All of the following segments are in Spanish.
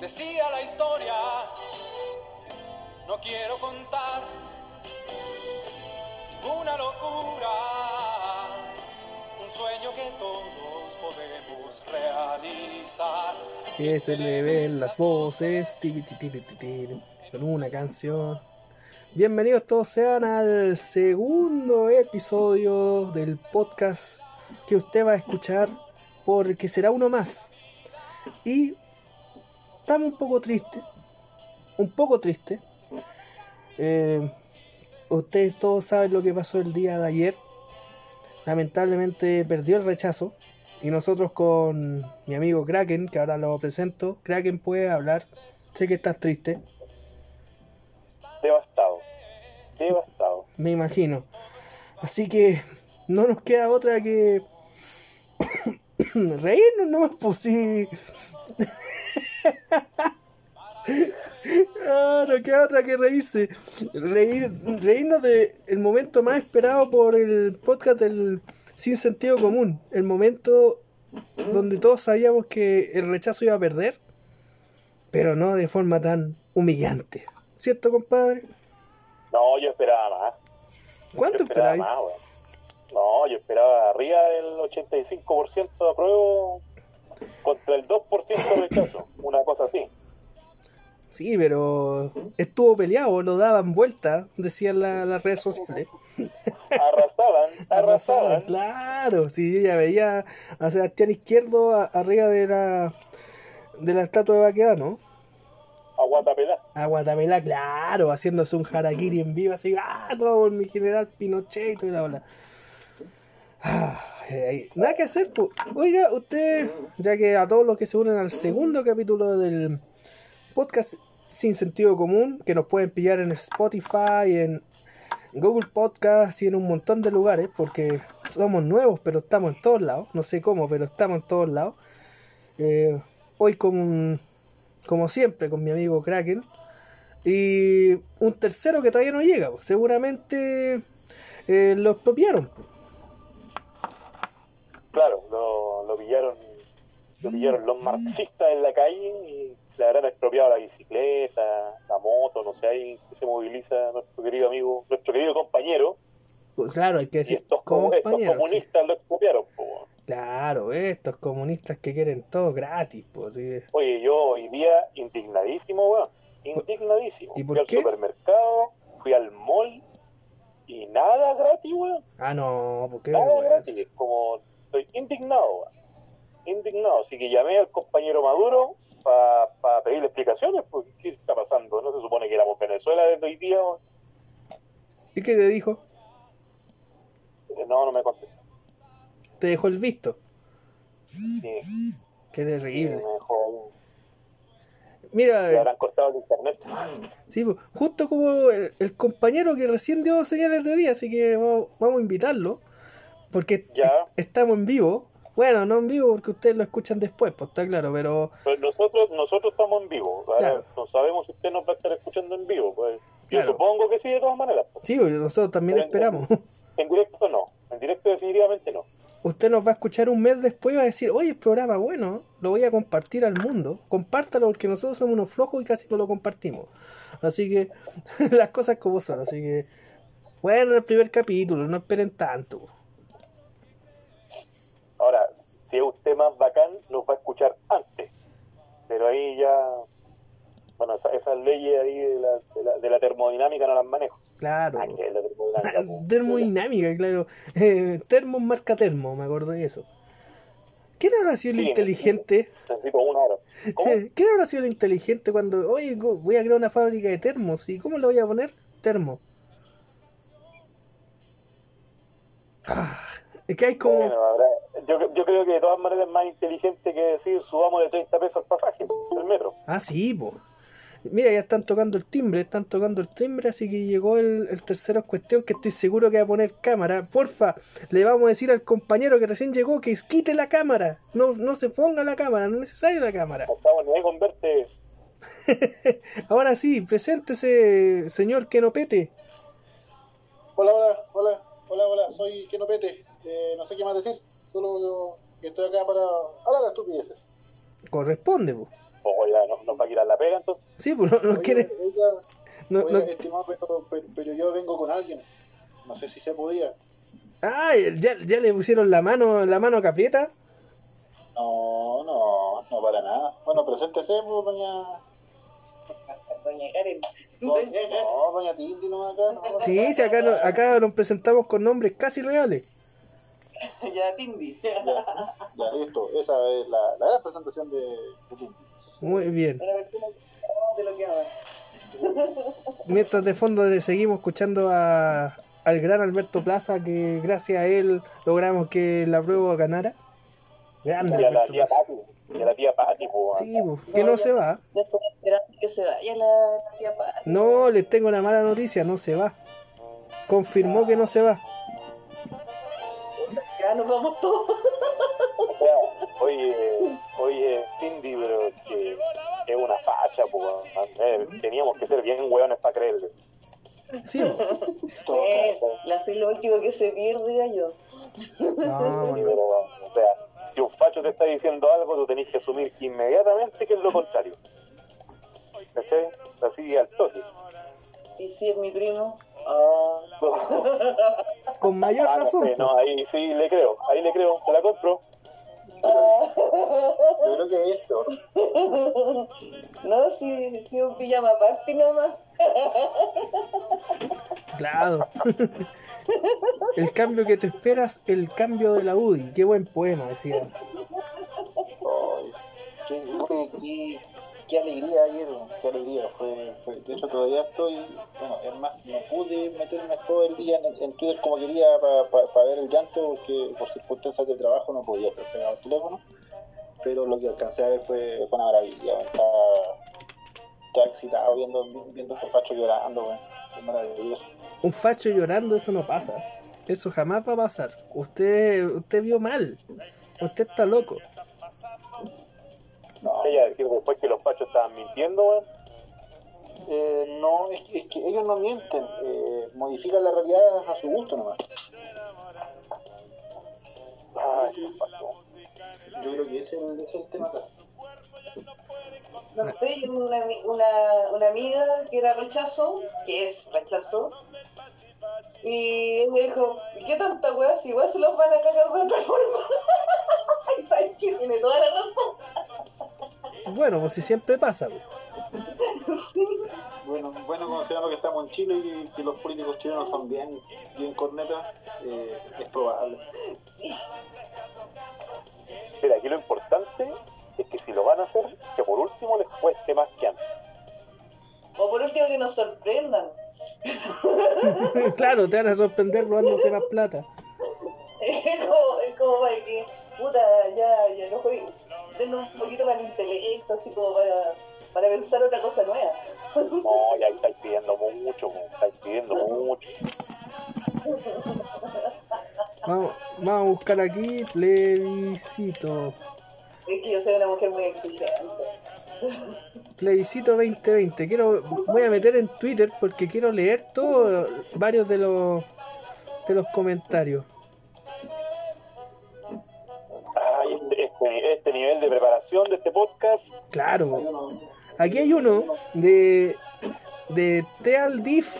Decía la historia, no quiero contar ninguna locura, un sueño que todos podemos realizar. Que se le ven las voces con una canción. Bienvenidos todos sean al segundo episodio del podcast que usted va a escuchar porque será uno más. Estamos un poco tristes, un poco tristes. Eh, ustedes todos saben lo que pasó el día de ayer. Lamentablemente perdió el rechazo. Y nosotros con mi amigo Kraken, que ahora lo presento. Kraken puede hablar. Sé que estás triste, Devastado. Devastado. me imagino. Así que no nos queda otra que reírnos nomás, pues sí. Ah, no queda otra que reírse. Reír, reírnos de el momento más esperado por el podcast del Sin Sentido Común. El momento donde todos sabíamos que el rechazo iba a perder, pero no de forma tan humillante. ¿Cierto, compadre? No, yo esperaba más. ¿Cuánto esperaba más, weón. No, yo esperaba arriba del 85% de apruebo contra el 2% de rechazo. Una cosa así. Sí, pero estuvo peleado, lo daban vuelta, decían la- las redes sociales. Arrasaban, Arrasaban, claro. Sí, yo ya veía a Sebastián Izquierdo a- arriba de la de la estatua de Baquedano. A guatapelá. A Guatemala, claro, haciéndose un harakiri en vivo, así, ah, todo por mi general Pinochet y toda la bola. Ah, eh, nada que hacer, pues. Oiga, usted, ya que a todos los que se unen al segundo capítulo del podcast Sin Sentido Común, que nos pueden pillar en Spotify, en Google Podcast y en un montón de lugares, porque somos nuevos, pero estamos en todos lados. No sé cómo, pero estamos en todos lados. Eh, hoy con, como siempre, con mi amigo Kraken. Y un tercero que todavía no llega, pues, seguramente eh, lo expropiaron. pues. Claro, lo, lo pillaron lo pillaron los marxistas en la calle le habrán expropiado la bicicleta, la moto, no sé, ahí se moviliza nuestro querido amigo, nuestro querido compañero, Pues claro, hay que y decir estos, co- estos compañeros. sí. comunistas lo expropiaron. po. Claro, estos comunistas que quieren todo gratis. Sí. Oye, yo hoy día indignadísimo, weón. Indignadísimo. ¿Y fui por al qué? supermercado, fui al mall y nada gratis, weón. Ah, no, porque Nada gratis. Como estoy indignado, weón. Indignado. Así que llamé al compañero Maduro para pedirle explicaciones, porque ¿qué está pasando? No se supone que éramos Venezuela desde hoy día. ¿Y qué te dijo? Eh, No, no me contestó. Te dejó el visto. Sí, Qué sí, terrible. me dejó. Mira, Le habrán cortado el internet. Sí, pues, justo como el, el compañero que recién dio señales de vida, así que vamos, vamos a invitarlo, porque Ya. es- estamos en vivo. Bueno, no en vivo porque ustedes lo escuchan después, pues está claro, pero Pues nosotros nosotros estamos en vivo. Claro. no sabemos si usted nos va a estar escuchando en vivo. Pues yo Claro. supongo que sí, de todas maneras. pues. sí, porque nosotros también en- esperamos. En directo no. En directo definitivamente no. Usted nos va a escuchar un mes después y va a decir, oye, el programa bueno, lo voy a compartir al mundo. Compártalo porque nosotros somos unos flojos y casi no lo compartimos. Así que las cosas como son, así que bueno, el primer capítulo, no esperen tanto. Si es usted más bacán, nos va a escuchar antes. Pero ahí ya... Bueno, esa- esas leyes ahí de la, de la, de la termodinámica no las manejo. Claro. Ah, que es la termodinámica. Termodinámica, claro. Eh, termo marca termo, me acuerdo de eso. ¿Quién habrá sido el Sí, inteligente? ¿Quién habrá sido el inteligente cuando, oye, voy a crear una fábrica de termos? ¿Y cómo le voy a poner? Termo. Ah, es que hay como... Bueno, habrá- yo, yo creo que de todas maneras es más inteligente que decir subamos de 30 pesos el pasaje del metro. Ah, sí, po. Mira, ya están tocando el timbre, están tocando el timbre, así que llegó el, el tercero cuestión que estoy seguro que va a poner cámara. Porfa, le vamos a decir al compañero que recién llegó que quite la cámara. No, no se ponga la cámara, no es necesaria la cámara. No estamos ni ahí con verte. Ahora sí, preséntese, señor que no pete. Hola, hola, hola. soy que no pete. Eh, no sé qué más decir. Solo yo que estoy acá para hablar de estupideces. Corresponde, pues. Ojo, ya no- nos va a quitar la pega entonces. Sí, pues no, no Oye, quiere. oiga, No, oiga, no- estimado, pero, pero, pero yo vengo con alguien. No sé si se podía. Ah, ya, ya le pusieron la mano, la mano caprieta. No, no, no para nada. Bueno, preséntese, pues, doña. Doña Karen. No, no, doña Tinti, no acá. No, no. Sí, sí, acá, no- acá nos presentamos con nombres casi reales. ya, Tindy. Ya, ya, listo. Esa es la, la gran presentación de, de Tinti. Muy bien. Una versión de lo que aman. Mientras de fondo seguimos escuchando a, al gran Alberto Plaza, que gracias a él logramos que la prueba ganara. Grande Y a la Alberto tía Plaza. Pati. A la tía Pati, pues. Sí, pues, que no se va. Que se vaya la, la tía Pati. No, les tengo una mala noticia, no se va. Confirmó que no se va. Ya nos vamos todos. O sea, oye, oye, Cindy, pero es que es una facha, pues. Teníamos que ser bien hueones para creerle. Sí, Eh, la fe es lo último que se pierde, gallo. No, Sí, no. pero, o sea, si un facho te está diciendo algo, tú tenés que asumir inmediatamente que es lo contrario. ¿Cachai? Así al toque. Y si es mi primo. Ah. Con mayor Ah, no razón. sé, pues. no, ahí sí le creo, ahí le creo, te la compro. Yo creo que esto. No, si, si un pijama party nomás. Claro. El cambio que te esperas, el cambio de la UDI. Qué buen poema, decía. Ay, qué, qué, qué, qué alegría ayer, qué alegría. Fue, fue- de hecho, todavía estoy. Bueno, es más, no pude meterme todo el día en, Twitter como quería para ver el llanto, porque por circunstancias de trabajo no podía estar pegado al teléfono. Pero lo que alcancé a ver fue, fue una maravilla. Estaba, excitado viendo, viendo a los fachos llorando. Es maravilloso. Un facho llorando, eso no pasa. Eso jamás va a pasar. Usted, usted vio mal. Usted está loco. No, Ella decir después que los fachos estaban mintiendo, weón. eh, no es, que, es que ellos no mienten, eh, modifican la realidad a su gusto nomás. Ay. Yo creo que ese es el, ese es el tema acá. No sé, yo tengo una, una, una amiga que era rechazo, que es rechazo. Y ella dijo, ¿y qué tanta weá? Si igual se los van a cagar de otra forma. y sabes que tiene toda la razón. Bueno, pues si siempre pasa. pues. Bueno, bueno, considerando que estamos en Chile y que los políticos chilenos son bien, bien cornetas, eh, es probable. Mira, aquí lo importante es que si lo van a hacer, que por último les cueste más que antes. O por último que nos sorprendan. claro, te van a sorprender robándose más plata. Es como, es como para que, puta, ya, ya no juegue. Denle un poquito más de intelecto, así como para, para pensar otra cosa nueva. No, ya estáis pidiendo mucho, estáis pidiendo mucho. Vamos, vamos a buscar aquí plebiscito. Es que yo soy una mujer muy exigente. Plebiscito 2020. Quiero, voy a meter en Twitter porque quiero leer todos varios de los de los comentarios. Este, este, nivel de preparación de este podcast, Claro. Aquí hay uno de de Tealdif,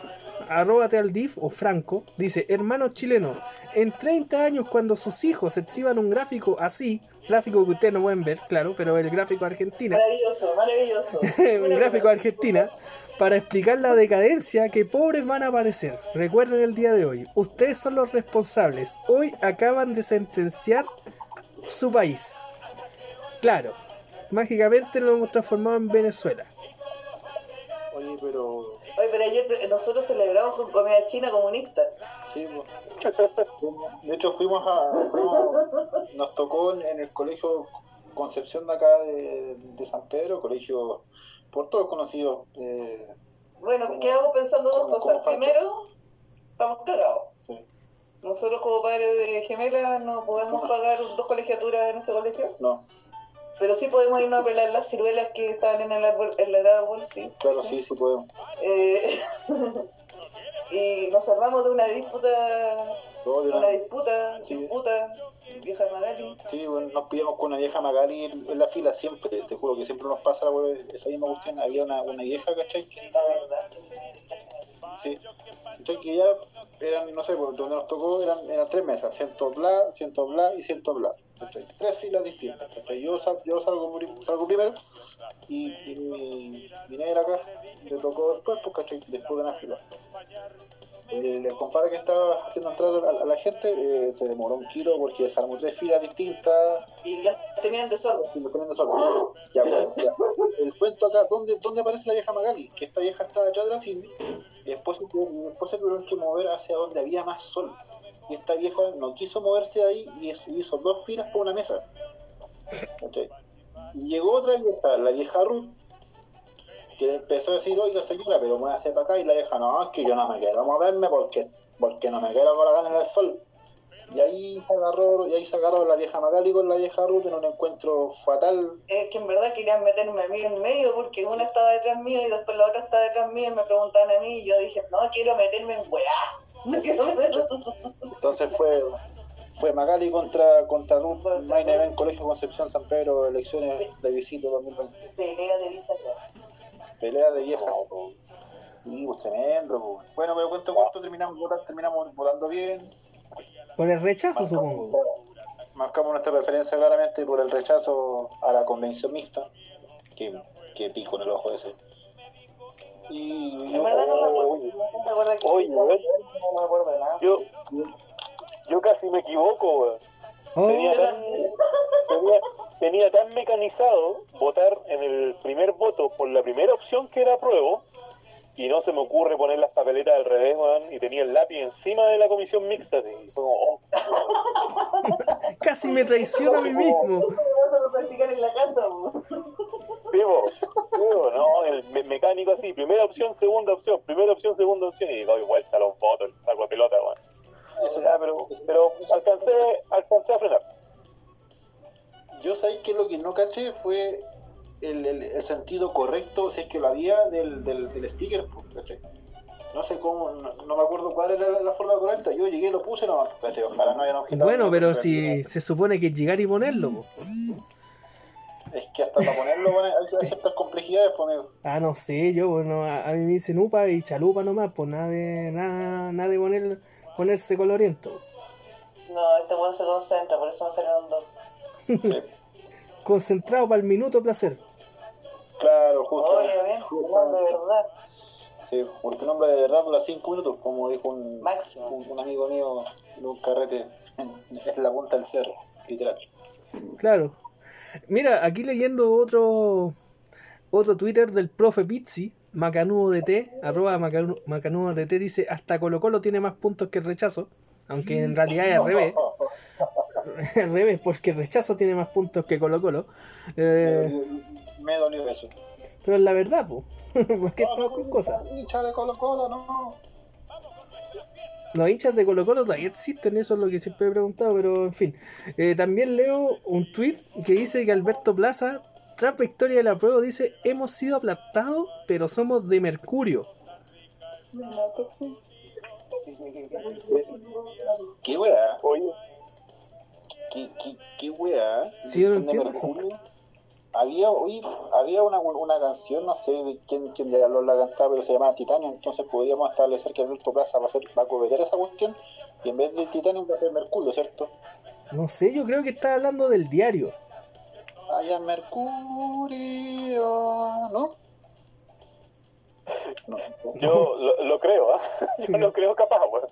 arroba Tealdif o Franco, dice, hermano chileno, en 30 años cuando sus hijos exhiban un gráfico así, gráfico que ustedes no pueden ver, claro, pero el gráfico Argentina, Maravilloso, maravilloso. un gráfico Argentina, para explicar la decadencia que pobres van a aparecer. Recuerden el día de hoy, ustedes son los responsables. Hoy acaban de sentenciar su país. Claro, mágicamente lo hemos transformado en Venezuela. oye, pero Oye, pero ayer nosotros celebramos con comida china comunista. sí, pues. de hecho fuimos a, fuimos- nos tocó en, el colegio Concepción de acá de, de San Pedro, colegio por todos conocidos. eh, Bueno, Como- quedamos pensando dos como- cosas. como. Primero, estamos cagados. sí. Nosotros como padres de gemelas no podemos pagar dos colegiaturas en este colegio, No, pero sí podemos irnos a pelar las ciruelas que estaban en el árbol, en el árbol, sí. claro, sí, sí podemos. Eh, y nos salvamos de una disputa Todos Una disputa, Sí. disputa, vieja Magali. Sí, bueno, nos pillamos con una vieja Magali en, la fila siempre, te juro que siempre nos pasa la esa misma cuestión. Había una, una vieja, ¿cachai? La verdad, sí. Que ya eran, no sé, por donde nos tocó eran, eran tres mesas, ciento bla, ciento bla y ciento bla. ¿cachai? Tres filas distintas. ¿cachai? Yo, sal- yo salgo, salgo primero y, y mi, mi negra acá le tocó después, pues, ¿cachai? Después de una fila. El, el compadre que estaba haciendo entrar a, a la gente eh, se demoró un kilo porque desarmó tres filas distintas Y las tenían de sordo. y poniendo solo. Ya, pues, ya. El cuento acá, ¿dónde, ¿dónde aparece la vieja Magali? Que esta vieja está detrás de la Cindy y después, y después se tuvieron que mover hacia donde había más sol. Y esta vieja no quiso moverse de ahí y hizo- dos filas por una mesa. Llegó otra vieja, la vieja Ruth, que empezó a decir, oiga señora, pero muévase para acá y la vieja, no, es que yo no me quiero moverme porque, porque no me quiero colocar en el sol. Y ahí se agarró, y ahí se agarró la vieja Magali con la vieja Ruth en un encuentro fatal. Es que en verdad querían meterme a mí en medio porque una estaba detrás mío y después la otra estaba detrás mío y me preguntaban a mí y yo dije, no, quiero meterme en weá. No quiero meterme Entonces fue fue Magali contra contra Ruth, Main Event, Colegio Concepción San Pedro, elecciones de visita 2020. pelea de bisagra. Pelea de vieja. Sí, pues tremendo. pues. Bueno, pero cuento corto, terminamos votando, terminamos votando bien. Por el rechazo, supongo. Marcamos nuestra preferencia claramente por el rechazo a la convención mixta. Que, que pico en el ojo ese. Y En verdad no me acuerdo. Oye, No me acuerdo que Oye, ¿ves? no me acuerdo de nada. yo, yo casi me equivoco, weón. Oh, Tenía tan, tenía, tenía tan mecanizado votar en el primer voto por la primera opción que era apruebo y no se me ocurre poner las papeletas al revés, weón, y tenía el lápiz encima de la comisión mixta, y fue como, oh, casi me traiciono a mí mismo. ¿Cómo te vas a practicar en la casa? vivo, vivo, no, el me- mecánico así, primera opción, segunda opción, primera opción, segunda opción, y doy vuelta a los votos, el saco de pelota, weón. Eso- Ya, pero, pero alcancé, alcancé a frenar. Yo sabéis que lo que no caché fue el, el- el sentido correcto, si es que lo había, del, del, del sticker. pues, ¿cachai? No sé cómo, no, no me acuerdo cuál era la, la forma correcta. Yo llegué, lo puse, no, ojalá no hayan objetado. Bueno, no, pero si se supone que es llegar y ponerlo. po. Es que hasta para ponerlo bueno, hay que ciertas complejidades, pues, amigo. Ah, no sé, yo, bueno, a, a mí me dicen upa y chalupa nomás, pues nada de, nada, nada de poner, ponerse coloriento. No, este weón se concentra, por eso me salieron dos. Sí. Concentrado para el minuto placer. Claro, justo. Obviamente, no, de verdad. Sí, porque un hombre de verdad dura 5 minutos, como dijo un, Máximo. un, un amigo mío en un carrete en, en la punta del cerro, literal. Claro. Mira, aquí leyendo otro otro Twitter del profe Pizzi, Macanudo DT, arroba Macanu- Macanudo DT, dice hasta Colo Colo tiene más puntos que el rechazo, aunque en realidad es al revés, al revés, porque el rechazo tiene más puntos que Colo Colo. Eh, Me dolió eso. pero es la verdad, pues. porque No, no, con cosas. hincha de Colo Colo, no. Los hinchas de Colo Colo todavía existen, eso es lo que siempre he preguntado, pero en fin. Eh, también leo un tweet que dice que Alberto Plaza, tras victoria de la prueba, dice, hemos sido aplastados, pero somos de Mercurio. ¿Qué weá? Oye, ¿Qué, qué, qué weá? Sí, no Son de entiendo. Había, oye, había una, una canción, no sé de quién, quién de los la cantaba, pero se llamaba Titanio, entonces podríamos establecer que Alberto Plaza va a, ser, va a coberar esa cuestión y en vez de Titanio va a ser Mercurio, ¿cierto? No sé, yo creo que está hablando del diario. Allá en Mercurio, ¿no? No, yo lo, lo creo, ¿ah? Yo lo creo capaz, weón.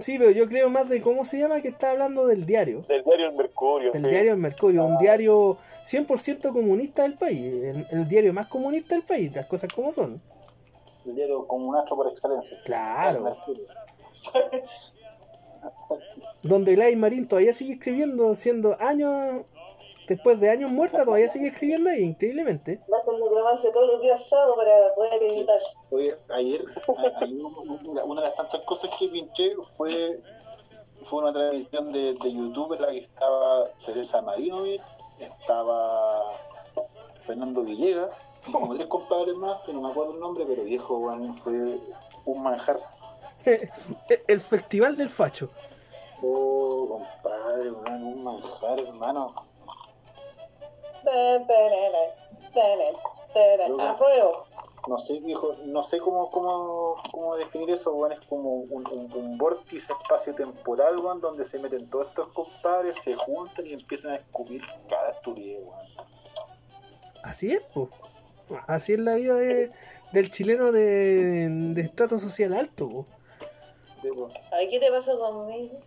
Sí, pero yo creo más de cómo se llama que está hablando del diario. Del diario El Mercurio, Del sí. diario El Mercurio, un diario 100% comunista del país. El, el diario más comunista del país, las cosas como son. el diario como un astro por excelencia. Claro. Mercurio. donde Gladys Marín todavía sigue escribiendo, siendo años, después de años muerta, todavía sigue escribiendo ahí, increíblemente. Me hacen necromancia todos los días sábado para poder editar. Oye, ayer, a- una una de las tantas cosas que pinché fue, fue una transmisión de, de YouTube en la que estaba Teresa Marinovich, estaba Fernando Villegas y como tres compadres más, que no me acuerdo el nombre, pero viejo, weón, fue un manjar. El festival del facho. Oh, compadre, weón, un manjar, hermano. Apruebo. No sé, viejo, no sé cómo, cómo, cómo definir eso, weón. Es como un, un, un vórtice espacio-temporal, weón, donde se meten todos estos compadres, se juntan y empiezan a escupir cada estupidez, weón. Así es, pues. Así es la vida de, del chileno de, de estrato social alto, po. Ay, ¿qué te pasó conmigo?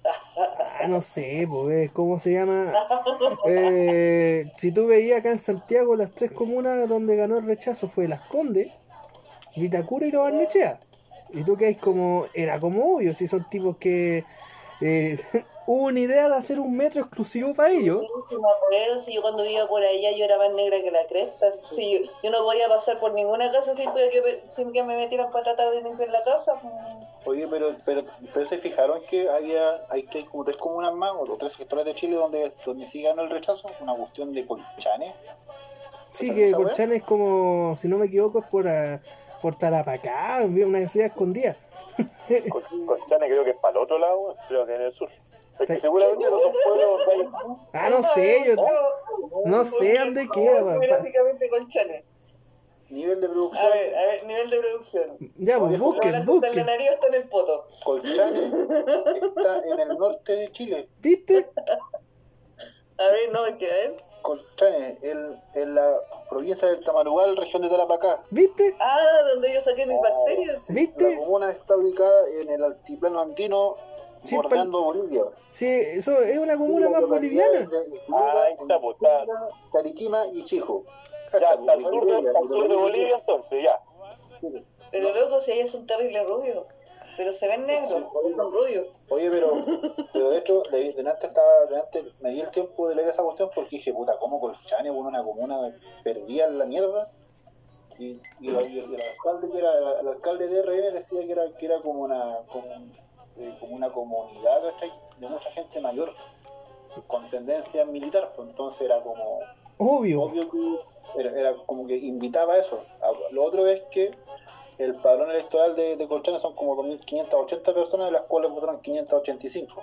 Ah, no sé, pues, ¿cómo se llama? Eh, si tú veías acá en Santiago las tres comunas donde ganó el rechazo fue Las Condes, Vitacura y Lo Barnechea. Y tú que hay como, era como obvio, si son tipos que eh, hubo una idea de hacer un metro exclusivo para ellos. Sí, me acuerdo, si yo cuando vivía por allá yo era más negra que la cresta. Si yo, yo no podía pasar por ninguna casa sin que, me- sin que me metieran para tratar de limpiar la casa. pues. Oye, pero, pero, pero se fijaron que había, hay que hay como tres comunas más, o tres sectores de Chile donde, donde sí ganó el rechazo, una cuestión de colchanes. Sí, que Colchán es como, si no me equivoco, es por, ah, por Tarapacá, una ciudad escondida. Col- Colchane creo que es para el otro lado, creo que en el sur. Es que Sí. seguramente no son pueblos donde hay- Ah, no sé, yo no sé dónde queda. pa- pa- Geográficamente con Chane. Nivel de A producción, ver, a ver, nivel de producción. Ya, pues Como busquen, la busquen. nariz está en el poto. Colchane está en el norte de Chile. ¿Viste? A ver, no, es que a ver. Colchane, en, en la provincia del Tamarugal, región de Tarapacá. ¿Viste? Ah, donde yo saqué mis bacterias. Sí, ¿Viste? La comuna está ubicada en el altiplano andino, Sí, bordeando Bolivia. Sí, eso es una comuna más boliviana. Ah, ahí está, pues, está. Tariquima y Chijo. Ya, está al sur de, Bolivia, al sur de Bolivia entonces, ya. Pero loco, si ellos son terribles rubios. Pero se ven negros, son rubios. Oye, pero, pero de hecho, de, de antes estaba, de antes me di el tiempo de leer esa cuestión porque dije, puta, ¿cómo Colchane, bueno, una comuna perdida en la mierda? Y, y, el, y el alcalde que era, el alcalde de RN decía que era, que era como una como, eh, como una comunidad ¿cachai? de mucha gente mayor con tendencia militar, pues entonces era como Obvio. obvio que era, era como que invitaba a eso. A- Lo otro es que el padrón electoral de, de Colchane son como 2.580 personas, de las cuales votaron 585.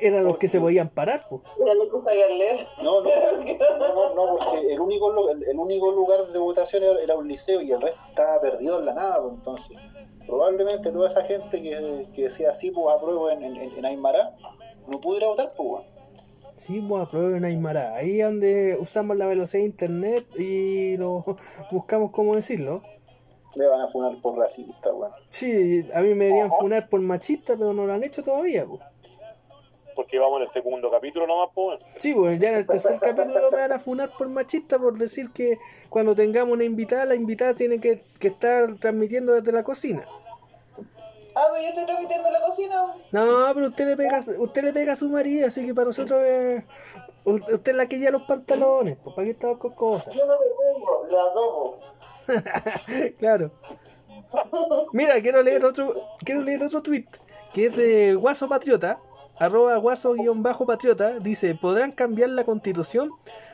Eran los que se podían parar, pues. Era loco para leer. No, no, no, no, no, porque el único, el, el único lugar de votación era, era un liceo y el resto estaba perdido en la nada, pues, entonces probablemente toda esa gente que, que decía así, pues apruebo en, en, en Aymara, no pudiera votar, pues, weón. Sí, pues aprueben Aymara. Ahí es donde usamos la velocidad de internet y lo buscamos cómo decirlo. Me van a funar por racista, weón. Sí, a mí me deberían funar por machista, pero no lo han hecho todavía, pues. Porque vamos en el segundo capítulo nomás, pues. Sí, pues ya en el tercer capítulo me van a funar por machista por decir que cuando tengamos una invitada, la invitada tiene que, que estar transmitiendo desde la cocina. Ah, pero yo estoy transmitiendo en la cocina. No, pero usted le pega, usted le pega a su marido, así que para nosotros es... Usted es la que lleva los pantalones, pues para qué estamos con cosas. Yo no me pongo, lo adobo. Claro. Mira, quiero leer otro, quiero leer otro tweet que es de Guaso Patriota, arroba guaso-patriota, dice, podrán cambiar la constitución,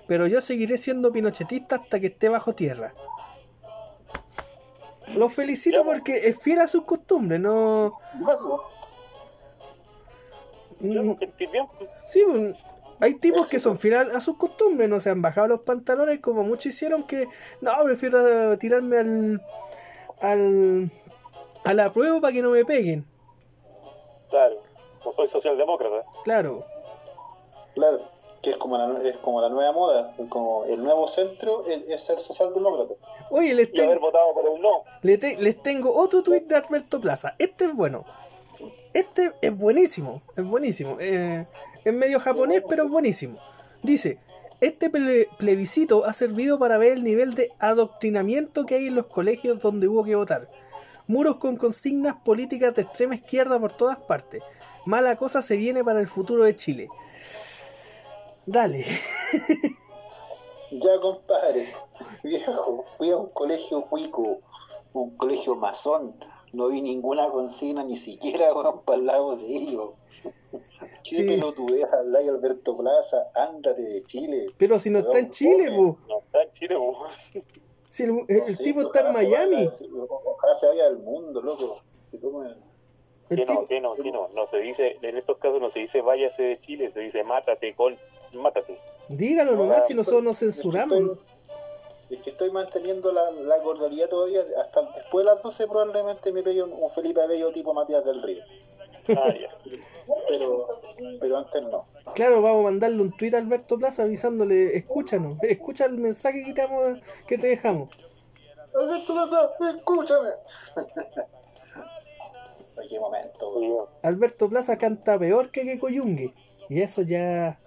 pero yo seguiré siendo pinochetista hasta que esté bajo tierra. Los felicito porque es fiel a sus costumbres, no... Mm. Sí, pues, hay tipos que son fieles a sus costumbres, no se han bajado los pantalones como muchos hicieron que no, prefiero eh, tirarme al al a la prueba para que no me peguen. Claro, no soy socialdemócrata. Claro. Claro, que es como la, es como la nueva moda, como el nuevo centro es, es ser socialdemócrata. Oye, les, Y haber tengo- votado por un no. le te- les tengo otro tweet de Alberto Plaza. Este es bueno. Este es buenísimo, es buenísimo. Eh, es medio japonés, pero es buenísimo. Dice, este ple- plebiscito ha servido para ver el nivel de adoctrinamiento que hay en los colegios donde hubo que votar. Muros con consignas políticas de extrema izquierda por todas partes. Mala cosa se viene para el futuro de Chile. Dale. Ya, compadre, viejo, fui a un colegio cuico, un colegio masón, no vi ninguna consigna, ni siquiera weón, para el lado de ellos. ¿Qué Sí. pelotudez Alberto Plaza? Ándate de Chile. Pero si no está en Chile, po. No está en Chile, pues. Si el, No el sé, tipo está en se Miami. ojalá se vaya al mundo, loco. Tomen- Que no, que no, que no. No se dice, en estos casos no se dice váyase de Chile, se dice mátate con, mátate. dígalo nomás si nosotros nos Es que censuramos. estoy- Es que estoy manteniendo la, la cordialidad todavía. Hasta después de las 12 probablemente me pegue un, un Felipe Abello tipo Matías del Río. Ah, ya. Pero, pero antes no. Claro, vamos a mandarle un tuit a Alberto Plaza avisándole, escúchanos, escucha el mensaje que te, que te dejamos. Alberto Plaza, escúchame. Qué momento. Alberto Plaza canta peor que Keiko Yungue. Y eso ya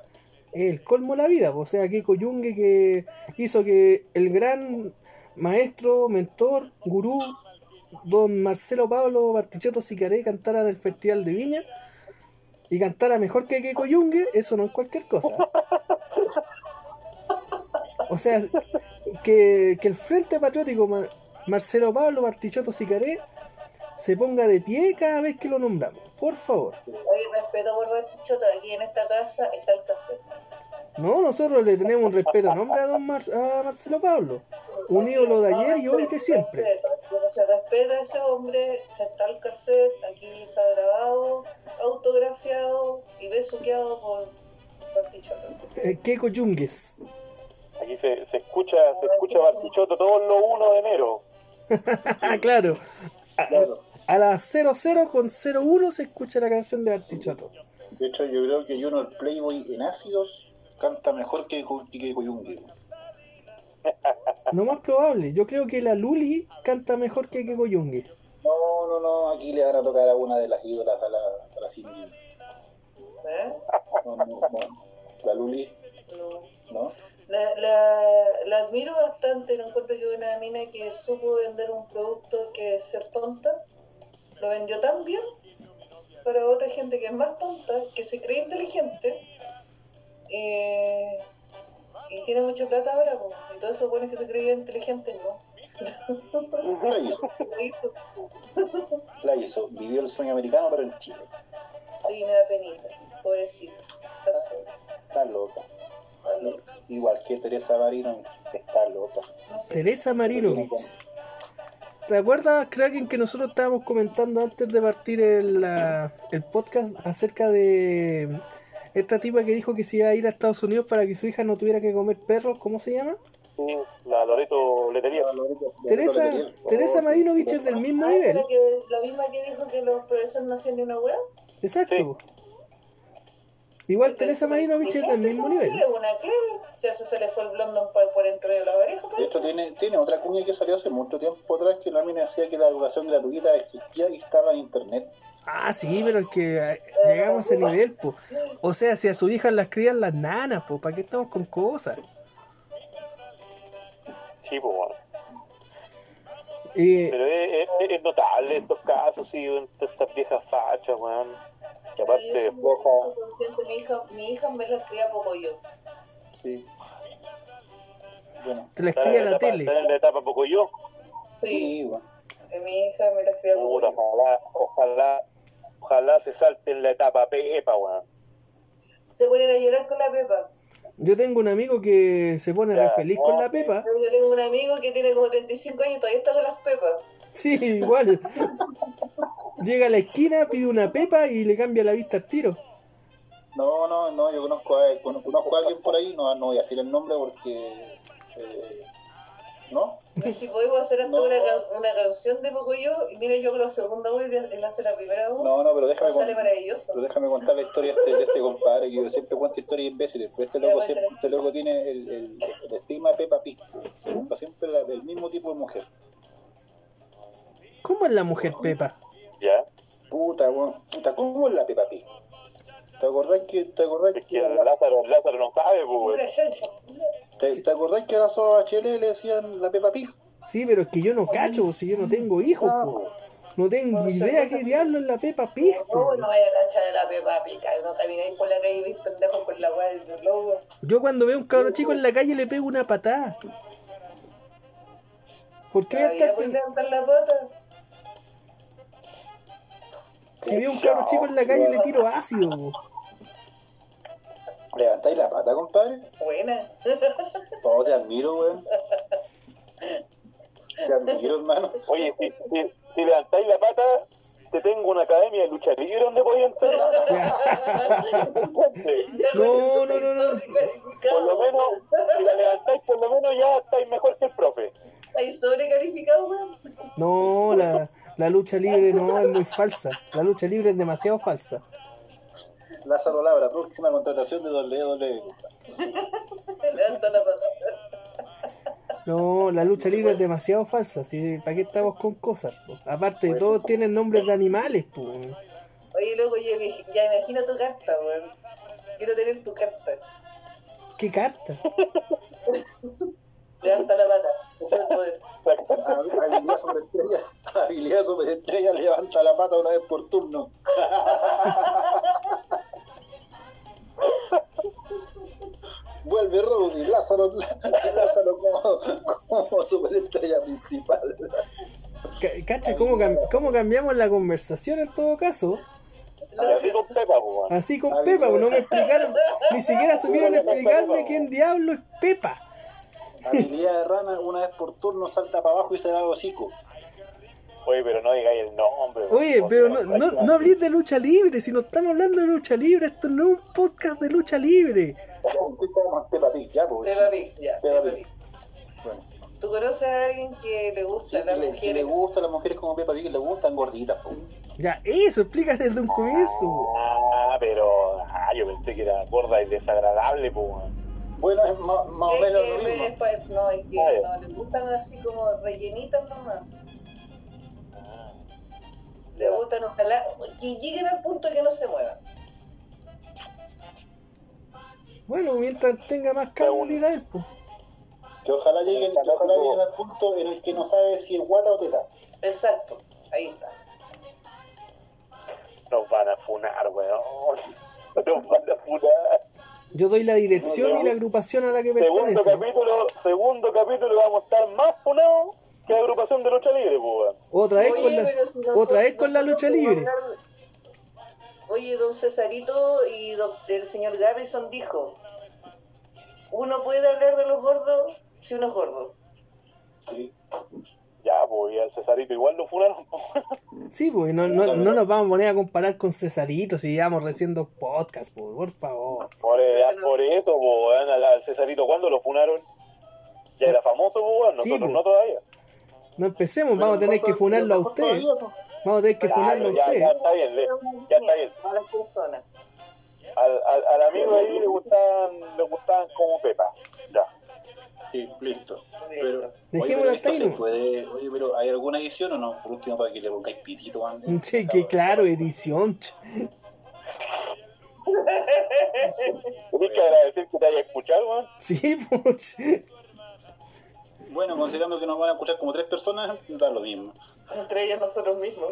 es el colmo de la vida. O sea, Keiko Yungue que hizo que el gran maestro, mentor, gurú, don Marcelo Pablo Bartichotto Sicaré cantara en el Festival de Viña y cantara mejor que Keiko Yungue, eso no es cualquier cosa. O sea, que, el Frente Patriótico Mar- Marcelo Pablo Bartichotto Sicaré se ponga de pie cada vez que lo nombramos. Por favor. Oye, respeto por Bartichotto, aquí en esta casa está el cassette. No, nosotros le tenemos un respeto nombre a don Mar- a Marcelo Pablo. Un ídolo de ayer y hoy de siempre. Se respeta a ese hombre, está el cassette, aquí está grabado, autografiado y besuqueado por Bartichotto. Eh, Keiko Yungues. Aquí se, se escucha, se escucha Bartichotto todos los 1 de enero. Ah, claro. A, Claro. A las 00 con 01 se escucha la canción de Bartichotto. De hecho, yo creo que Juno el Playboy en ácidos canta mejor que que que Coyungue. No más probable. Yo creo que la Luli canta mejor que Keiko Yungue. No, no, no, aquí le van a tocar a una de las ídolas a la, a la Cindy. ¿eh? No, no, no. La Luli, No. ¿no? La, la, la admiro bastante, no encuentro que una mina que supo vender un producto que es ser tonta, lo vendió tan bien para otra gente que es más tonta, que se cree inteligente eh, y tiene mucha plata ahora, po. y todos esos buenos que se creían inteligentes, no. La hizo, la hizo. Vivió el sueño americano, pero en Chile. y me da penita, pobrecita, está sola, Está loca. está loca. Igual que Teresa Marino, está loca. No sé. Teresa Marinovich. ¿Te acuerdas, Kraken, que nosotros estábamos comentando antes de partir el, la- el podcast acerca de esta tipa que dijo que se iba a ir a Estados Unidos para que su hija no tuviera que comer perros? ¿Cómo se llama? Sí, la Loreto Letería. Teresa, Teresa Marinovich es del mismo Ah, nivel. la, que, la misma que dijo que los profesores no hacían ni una weá. Exacto. Igual Teresa Marinovich es del mismo nivel. Es una clever. Si se le fue el blondo por, por entre de la oreja, De pues. hecho, tiene, tiene otra cuña que salió hace mucho tiempo atrás que la mina decía que la educación gratuita existía y estaba en internet. Ah, sí, pero es que eh, llegamos a ese nivel, po. O sea, si a su hija las crían las nanas, pues, ¿para qué estamos con cosas? Sí, pues bueno. Eh, Pero es, es- es notable estos casos, sí, estas viejas fachas, weón. Que aparte consciente, mi hija, mi hija me la cría poco yo. Sí. Bueno, te la escribe la la tele. están en la etapa poco yo. Sí, sí, bueno. mi hija me la cría poco yo. ojalá, ojalá, ojalá se salte en la etapa Pepa, weón. Se ponen a llorar con la pepa. Yo tengo un amigo que se pone re Ya, feliz con la pepa. Yo tengo un amigo que tiene como 35 años y todavía está con las pepas. Sí, igual. Llega a la esquina, pide una pepa y le cambia la vista al tiro. No, no, no, yo conozco a, cono- conozco a alguien por ahí, no, no voy a decir el nombre porque... eh, ¿No? Y si podemos hacer hasta No. una, una canción de Pocoyo, y mire yo con la segunda voz y él hace la primera voz, No, no, pero déjame, sale con- maravilloso. pero déjame contar la historia de este, de este compadre, que yo siempre cuento historias imbéciles. Pero este Ya, loco, siempre, este loco tiene el, el, el estigma de Peppa Pig. Se siempre la- el mismo tipo de mujer. ¿Cómo es la mujer Pepa? Ya. Puta, weón, puta, ¿cómo es la Peppa Pig? ¿Te acordás que, te acordás Es que, que Lázaro, Lázaro no sabe, pues, weón. Te, te acordás que a la Soa HL le decían la Peppa Pig? Sí, pero es que yo no cacho, si yo no tengo hijos, Ah, po. No tengo No idea no qué diablo es la Pepa Pig, No, no vaya a cachar a la pepa pica, no camináis por la calle y veis pendejos por la weá del lobo. Yo cuando veo a un cabro chico en la calle le pego una patada. ¿Por qué hasta que- la pata. Si veo a un cabro chico en la calle le tiro ácido? po. ¿Levantáis la pata, compadre? Buena. Oh, te admiro, weón. Te admiro, hermano. Oye, si, si, si levantáis la pata, te tengo una academia de lucha libre donde podías entrenar. No, no, no, no. Por lo menos, si la levantáis, por lo menos ya estáis mejor que el profe. ¿Estáis sobrecalificado, weón? No, la, la lucha libre no es muy falsa. La lucha libre es demasiado falsa. Lázaro Labra, próxima contratación de WWE. Levanta la pata. No, la lucha libre es demasiado falsa. ¿sí? ¿Para qué estamos con cosas? po? Aparte, Pues, todos tienen nombres de animales. po. Oye, loco, ya, ya imagino tu carta, weón. Quiero tener tu carta. ¿Qué carta? Levanta la pata. Poder. Habilidad superestrella, habilidad superestrella, levanta la pata una vez por turno. Vuelve Rowdy, Lázaro, Lázaro como, como superestrella principal. Ca- ¿Cacha cómo, cam- cómo cambiamos la conversación en todo caso? Así con Pepa. Así con Pepa, pues no me explicaron, ni siquiera supieron explicarme quién diablo es Pepa. Habilidad de rana, una vez por turno salta para abajo y se va a hocico. Oye, pero no digáis el nombre. Oye, pero no, no, no hablís de lucha libre, si no estamos hablando de lucha libre, esto no es un podcast de lucha libre. Ya, ¿qué estábamos? Peppa Pig, ya, pues. Peppa Pig, ya. Peppa Peppa Pig. Pig. Bueno, ¿Tú conoces a alguien que le sí, gusta a que las le, que le mujeres? gusta a las mujeres como Peppa Pig, le gustan gorditas, pues. Ya, eso, explica desde un comienzo. po. Ah, pero ah, yo pensé que era gorda y desagradable, pues. Bueno, es más, más o menos que lo me- mismo. es pa- no, es que ya. no, les gustan así como rellenitas nomás. Ah, Le gustan, ojalá, que lleguen al punto de que no se muevan. Bueno, mientras tenga más carne, dirá él, pues. Que ojalá lleguen, que ojalá lleguen al punto en el que no sabe si es guata o teta. Exacto, ahí está. Nos van a funar, weón. Nos van a funar. Yo doy la dirección y la agrupación a la que Segundo pertenece. capítulo, segundo capítulo vamos a estar más funados que la agrupación de lucha libre, pues. Otra vez Oye, con la, pero si nosotros- otra vez con la lucha libre. Oye, don Cesarito y don- el señor Garrison dijo, uno puede hablar de los gordos si uno es gordo. Sí. Ya, pues, y al Cesarito igual lo funaron. po. Sí, pues no, no, no nos vamos a poner a comparar con Cesarito si llevamos recién dos podcasts, pues, por favor. Por, eh, por eso, pues, al, al Cesarito, ¿cuándo lo funaron? Ya era famoso, pues, Sí, nosotros po. no todavía. No empecemos, vamos a tener que funarlo a usted. Vamos a tener que funarlo a ya, usted. ya está bien, le- ya está bien. A las personas. Al, al, al amigo ahí le gustaban, le gustaban como Pepa. Ya. Sí, listo. Pero, oye, Dejémoslo pero hasta esto ahí, se puede. Oye, pero ¿hay alguna edición o no? Por último, para que le pongáis pitito, man. Che, que claro, edición. Tienes que agradecer que te haya escuchado, weón. Sí, pues. Bueno, considerando que nos van a escuchar como tres personas, da lo mismo. Entre ellas nosotros mismos.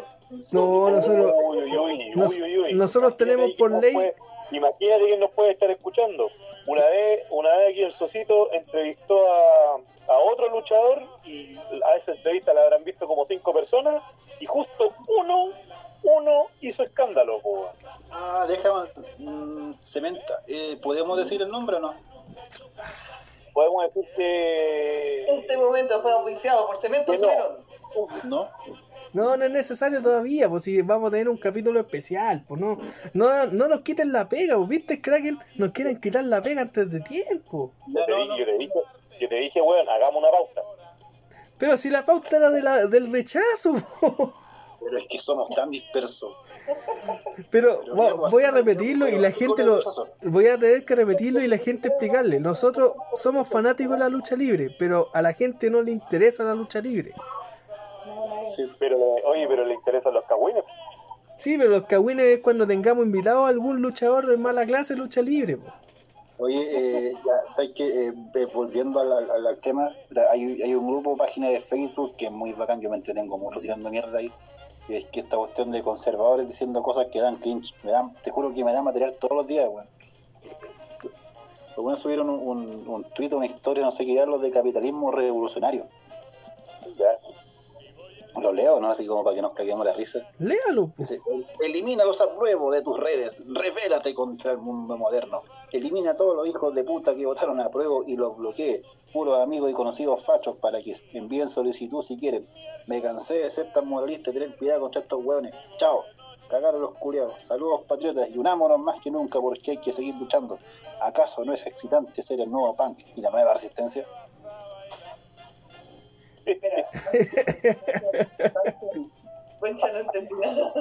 No, nosotros, Uy, uy, uy, Nos- uy, uy, uy. nosotros tenemos por ley- puede- imagínate quién nos puede estar escuchando. Una vez, una vez aquí el Socito entrevistó a, a otro luchador y a esa entrevista la habrán visto como cinco personas y justo uno, uno hizo escándalo, po. Ah, déjame. mm, cementa. Eh, ¿Podemos decir el nombre o no? Podemos decir que... Este momento fue auspiciado por Cemento Que. ¿No? No, no es necesario todavía, pues si vamos a tener un capítulo especial, pues no, no, no nos quiten la pega, pues viste, Kraken, nos quieren quitar la pega antes de tiempo. Yo te, No, di- no, yo te dije, yo te dije, weón, hagamos una pauta. Pero si la pauta era de la, del rechazo, po. Pero es que somos tan dispersos. pero Pero vo- Diego, voy a repetirlo y la gente lo, voy a tener que repetirlo y la gente explicarle. Nosotros somos fanáticos de la lucha libre, pero a la gente no le interesa la lucha libre. Sí. Pero, oye, pero le interesan los cagüines. Sí, pero los cagüines es cuando tengamos invitado a algún luchador de mala clase lucha libre. po. Oye, eh, ya, ¿sabes qué? Eh, volviendo al, al- al- al tema, hay, hay un grupo, página de Facebook que es muy bacán, yo me entretengo mucho tirando mierda ahí. Y es que esta cuestión de conservadores diciendo cosas que dan cringe, me dan, te juro que me da material todos los días, weón. Los buenos subieron un, un, un tweet, una historia, no sé qué, hablo de capitalismo revolucionario. Ya. Lo leo, ¿no? Así como para que nos caguemos la risa. Léalo. Dice, elimina los apruebos de tus redes, revélate contra el mundo moderno. Elimina a todos los hijos de puta que votaron a prueba y los bloquee. Puros amigos y conocidos fachos para que envíen solicitud si quieren. Me cansé de ser tan moralista y tener cuidado contra estos hueones. Chao. Cagaron los culiados. Saludos patriotas y unámonos más que nunca porque hay que seguir luchando. ¿Acaso no es excitante ser el nuevo punk y la nueva resistencia? Espera. Concha, no entendí nada.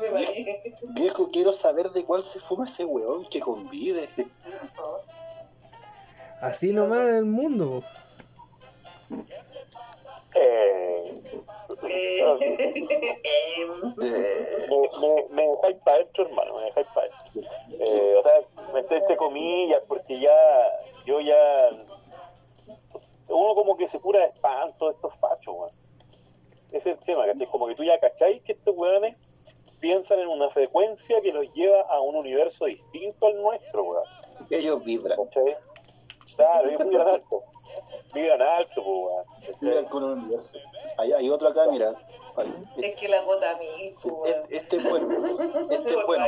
Me mareé. Viejo, quiero saber de cuál se fuma ese hueón que convive. Así nomás el mundo. Eh, Eh, me, me, me dejáis para adentro, hermano, me dejáis para adentro. Eh, o sea, me estoy entre comillas, porque ya, yo ya, uno como que se cura de espanto de estos fachos, weón. Ese es el tema, ¿cachai? Como que tú ya cacháis que estos weones piensan en una frecuencia que los lleva a un universo distinto al nuestro, weón. ellos vibran. ¿Cachai? Claro, ellos vibran alto. Vibran alto, weón. Vibran con un universo. Hay, hay otro acá, mira. es que la gota a mí, pues, Este, este es bueno. Este es bueno.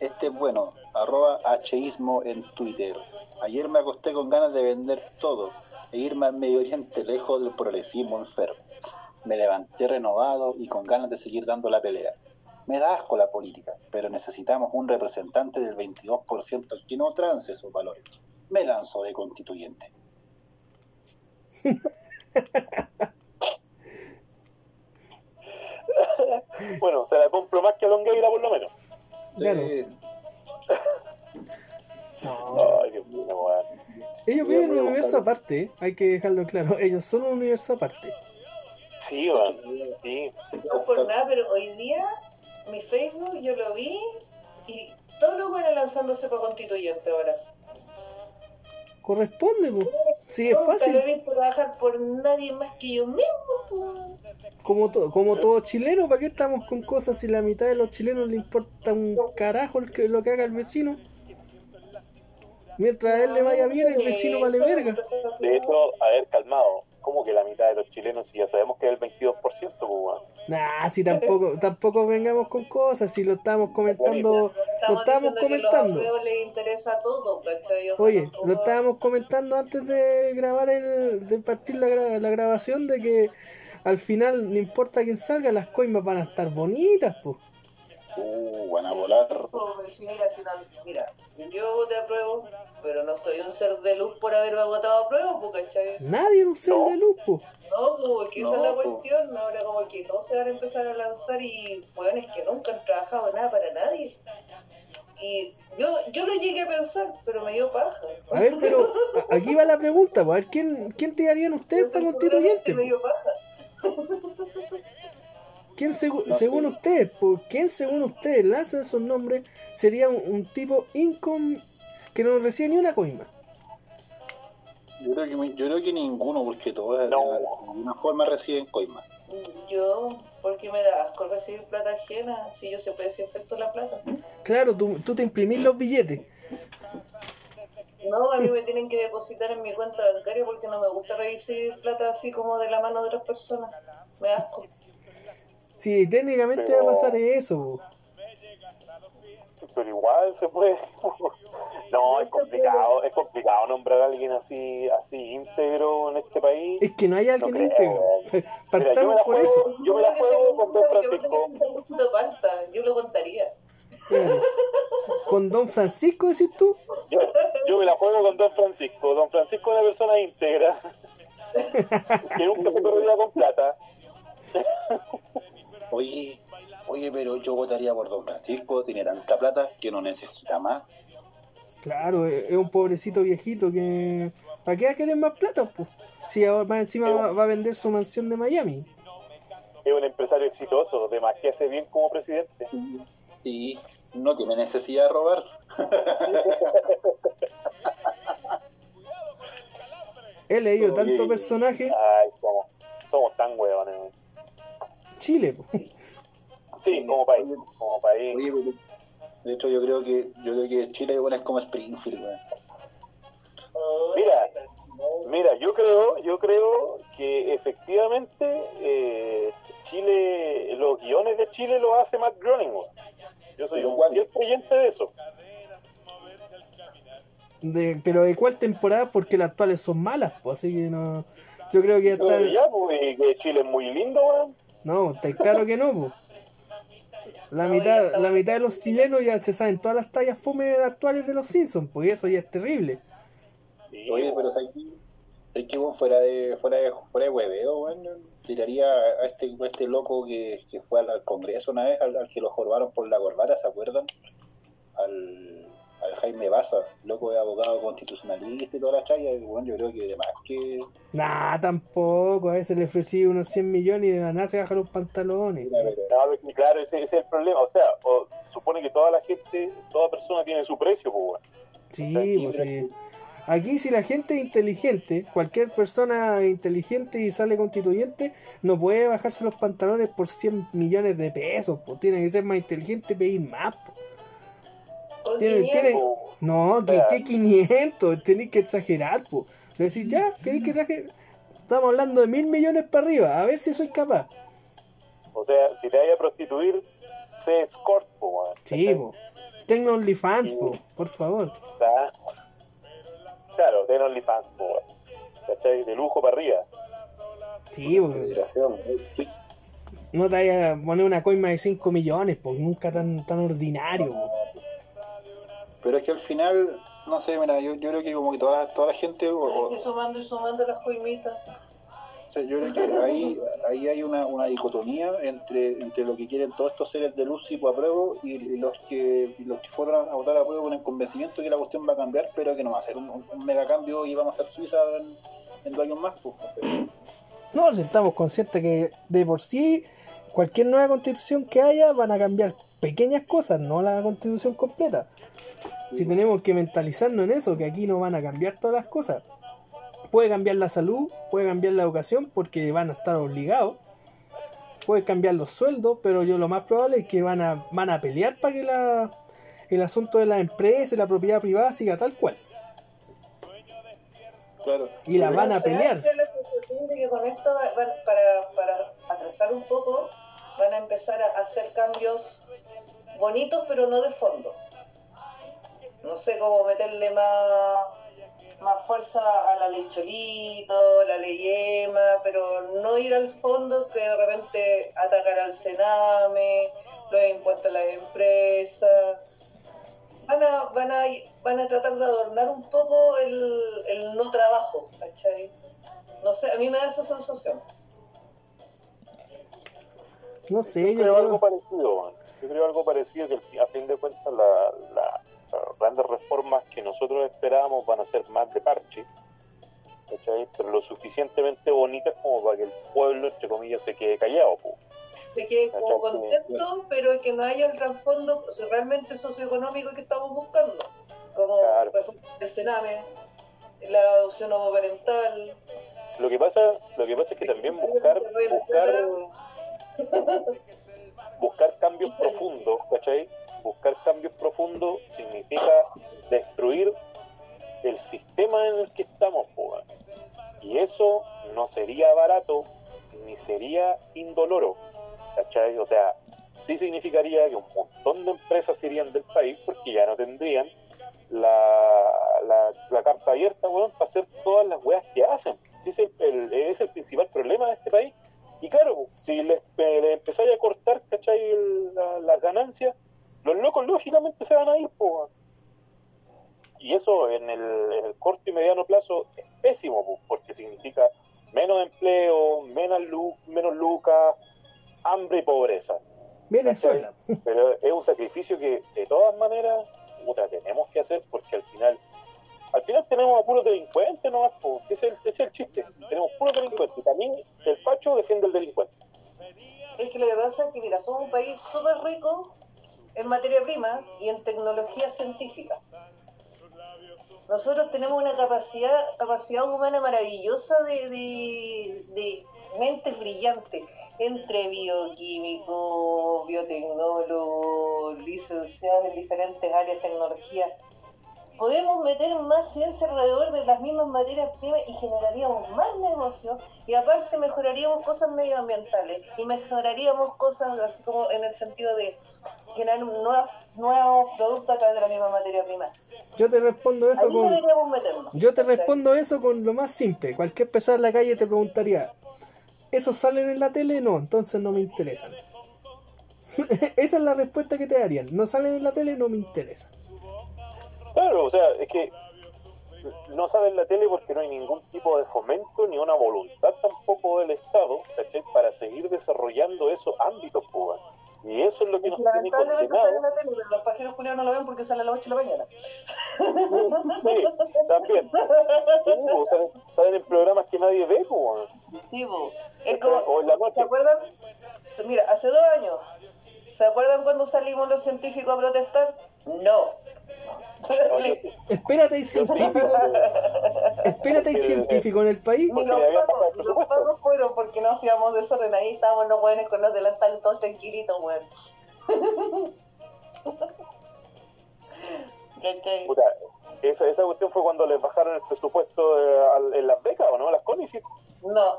Este es bueno. Arroba Hismo en Twitter. Ayer me acosté con ganas de vender todo e irme al Medio Oriente lejos del progresismo enfermo. Me levanté renovado y con ganas de seguir dando la pelea. Me da asco la política, pero necesitamos un representante del 22% que no trance sus valores. Me lanzo de constituyente. Bueno, se la compro más que a Longueira, por lo menos. Claro. Ay, weón. Ellos viven en un universo aparte, hay que dejarlo claro. Ellos son un universo aparte. Sí, weón. Sí. No por nada, pero hoy día mi Facebook yo lo vi y todos los buenos lanzándose para constituyente ahora. Corresponde, po. Sí, es Nunca fácil. lo he visto trabajar por nadie más que yo mismo. po. Como, todo como todo chileno, ¿para qué estamos con cosas si la mitad de los chilenos le importa un carajo el que, lo que haga el vecino? Mientras a él le vaya bien, el vecino vale verga. De hecho, a ver, calmado. ¿Cómo que la mitad de los chilenos, si ya sabemos que es el 22%, pues? Nah, si tampoco, tampoco vengamos con cosas, si lo estábamos comentando, lo Estamos estábamos diciendo que los comentando. les interesa todo, Oye, lo como- estábamos comentando antes de grabar el, de partir la, gra- la grabación de que al final no importa quién salga, las coimas van a estar bonitas, pues. Uh, van a volar. Mira, si no- mira, yo voté a prueba, pero no soy un ser de luz por haber votado a prueba, pues, ¿cachai? Nadie es un ser No. de luz, pues. No, pues, que esa es la cuestión, ahora como que todos se van a empezar a lanzar y hueones que nunca han trabajado nada para nadie. Y yo, yo lo llegué a pensar, pero me dio paja. A ver, pero aquí va la pregunta, pues. A ver, ¿quién, quién te harían ustedes para constituyente? Me dio paja. ¿Quién segu- No sé. según ustedes, pues, quién según ustedes lanza esos nombres sería un, un tipo incom que no recibe ni una coima? Yo creo que, yo creo que ninguno, porque todos No. de alguna forma reciben coima. Yo, porque me da asco recibir plata ajena si yo siempre desinfecto la plata. Claro, tú, tú te imprimís los billetes. No, a mí me tienen que depositar en mi cuenta bancaria porque no me gusta recibir plata así como de la mano de otras personas. Me da asco. Sí, técnicamente Pero- va a pasar eso. Pero igual se puede. No, es complicado, es complicado nombrar a alguien así, así íntegro en este país. Es que no hay alguien creo. íntegro. Mira, yo me Partamos la por juego, eso. yo me la juego con Don Francisco. yo lo contaría. Con Don Francisco, decís tú. Yo, yo me la juego con Don Francisco. Don Francisco es una persona íntegra. que nunca se correría con plata. Oye, oye, pero yo votaría por Don Francisco, tiene tanta plata que no necesita más. Claro, es un pobrecito viejito que. ¿Para qué va a querer más plata, pues? Si ahora más encima va, va a vender su mansión de Miami. Es un empresario exitoso, de más que hace bien como presidente. Y no tiene necesidad de robar. He leído Oye. tanto personaje. Ay, somos, somos tan huevones. Chile, po. Sí, como país. Como país. Oye, pero- de hecho yo creo que yo creo que Chile bueno, es como Springfield, weón. Mira, Mira, yo creo, yo creo que efectivamente eh, Chile, los guiones de Chile los hace Matt Groening. Yo soy un fiel creyente de eso. De, pero de cuál temporada, porque las actuales son malas, pues, así que no. Yo creo que está. ya, pues, y que Chile es muy lindo, weón. No, está claro que no, pues. La No, mitad, la bueno. mitad de los chilenos ya se saben todas las tallas fome actuales de los Simpsons, pues y eso ya es terrible. Sí, Oye, pero. ¿sabes weón? Fuera de, fuera de, fuera de hueveo, weón, tiraría a este, a este loco que, que fue al, al Congreso una vez, al, al que lo jorbaron por la corbata, ¿se acuerdan? Al, al Jaime Baza, loco de abogado constitucionalista y toda la chaya, weón, yo creo que además que... Nah, tampoco, a veces le ofrecí unos 100 millones y de la nada se baja los pantalones. Pero- claro, ese, ese es el problema. O sea, o- supone que toda la gente, toda persona tiene su precio, pues, weón. Sí, pues sí. Aquí si la gente es inteligente, cualquier persona inteligente y sale constituyente, no puede bajarse los pantalones por 100 millones de pesos, pues tiene que ser más inteligente y pedir más. pues. Tiene- 500, tiene- No, que, Claro. que 500, tenéis que exagerar. Le decís, ya, ¿queréis que traje? Estamos hablando de mil millones para arriba, a ver si soy capaz. O sea, si te vayas a prostituir, sé escort, pues, weón. Sí, po. Tengo OnlyFans, po, por favor. O sea, Claro, ten OnlyFans. ¿Cachai? De lujo para arriba. Sí, po. Sí. No te vayas a poner una coima de 5 millones, pues nunca tan, tan ordinario. po. Pero es que al final, no sé, mira, yo, yo creo que como que toda la, toda la gente, o- o- Hay que sumando y sumando las coimitas. o sea, yo creo que ahí, ahí hay una, una dicotomía entre, entre lo que quieren todos estos seres de luz tipo apruebo y, y los que y los que fueron a votar a prueba con el convencimiento que la cuestión va a cambiar, pero que no va a ser un, un mega cambio y vamos a ser Suiza en, en dos años más. Pues, pero- No, si estamos conscientes que de por sí, cualquier nueva constitución que haya van a cambiar pequeñas cosas, no la constitución completa. Si tenemos que mentalizarnos en eso, que aquí no van a cambiar todas las cosas. Puede cambiar la salud, puede cambiar la educación, porque van a estar obligados. Puede cambiar los sueldos, pero yo lo más probable es que van a, van a pelear para que la, el asunto de la empresa y la propiedad privada siga tal cual. claro. Y la van a pelear. que la sensación de que con esto para, para atrasar un poco, van a empezar a hacer cambios bonitos, pero no de fondo. No sé cómo meterle más, más fuerza a la ley Cholito, la ley EMA, pero no ir al fondo que de repente atacar al Sename, los impuestos a las empresas. Van a, van a, van a tratar de adornar un poco el, el no trabajo, ¿cachai? No sé, a mí me da esa sensación. No sé, Yo yo creo algo parecido. Yo creo algo parecido que a fin de cuentas la- la- las grandes reformas que nosotros esperábamos van a ser más de parche, ¿cachai? pero lo suficientemente bonitas como para que el pueblo, entre comillas, se quede callado. po. De que como contento, pero que no haya el trasfondo realmente socioeconómico que estamos buscando. Como Claro. del Sename, la adopción homoparental. Lo que pasa, lo que pasa es que también buscar, buscar, buscar cambios profundos, ¿cachai? Buscar cambios profundos significa destruir el sistema en el que estamos, po, weón. y eso no sería barato ni sería indoloro, ¿cachai? O sea, sí significaría que un montón de empresas irían del país porque ya no tendrían la, la, carta abierta, weón, para hacer todas las weas que hacen. Ese es el principal problema de este país. Y claro, si les, eh, les empezáis a cortar, ¿cachai? el- la- las ganancias, los locos lógicamente se van a ir, po. Y eso en el, en el corto y mediano plazo es pésimo, po, porque significa menos empleo, menos, lu- menos lucas, hambre y pobreza. Venezuela. Pero es un sacrificio que de todas maneras puta, tenemos que hacer porque al final al final tenemos a puros delincuentes nomás, ese es, el, ese chiste, tenemos puros delincuentes y también el facho defiende al delincuente. Es que lo que pasa es que, mira, somos un país súper rico en materia prima y en tecnología científica. Nosotros tenemos una capacidad, capacidad humana maravillosa de, de, de mentes brillantes, entre bioquímicos, biotecnólogos, licenciados en diferentes áreas de tecnología. Podemos meter más ciencia alrededor de las mismas materias primas y generaríamos más negocio y aparte mejoraríamos cosas medioambientales y mejoraríamos cosas así como en el sentido de generar nuevos, nuevos productos a través de la misma materia prima. Yo te respondo eso Ahí con. deberíamos meternos. Yo te respondo eso con lo más simple. Cualquier pesar en la calle te preguntaría, ¿esos salen en la tele? No, entonces no me interesan. Esa es la respuesta que te darían. No salen en la tele, no me interesa. Claro, o sea, es que no sale en la tele porque no hay ningún tipo de fomento ni una voluntad tampoco del Estado ¿cachai? para seguir desarrollando esos ámbitos, pues. Y eso es lo que nos tiene Lamentablemente está en condenado. la tele, pero los pajeros culiados no lo ven porque sale a las 8 de la mañana. Sí, también. Sí, pues, salen, salen en programas que nadie ve, pues. Sí, es como, O en la noche. ¿se acuerdan? Mira, hace dos años, ¿se acuerdan cuando salimos los científicos a protestar? No. Espérate, hay científico. Espérate, hay científico en el país. Ni los pagos, los fueron porque no hacíamos desorden. Ahí estábamos los buenos con los delantales todos tranquilitos, weón. Puta, esa, esa cuestión fue cuando les bajaron el presupuesto eh, al- en las becas, ¿o no? Las CONICET. No,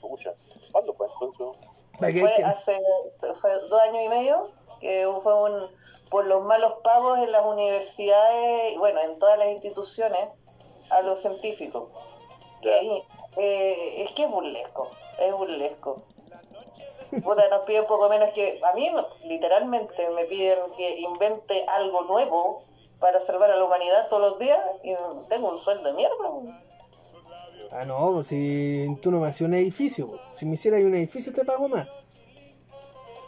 Pucha, ¿cuándo fue entonces? Fue hace fue dos años y medio que fue un por los malos pagos en las universidades, y bueno, en todas las instituciones, a los científicos. Eh, eh, es que es burlesco, es burlesco. Puta, nos piden poco menos que. A mí, literalmente, me piden que invente algo nuevo para salvar a la humanidad todos los días y tengo un sueldo de mierda. Ah, no, pues si tú no me hacías un edificio. pues. Si me hicieras un edificio te pago más.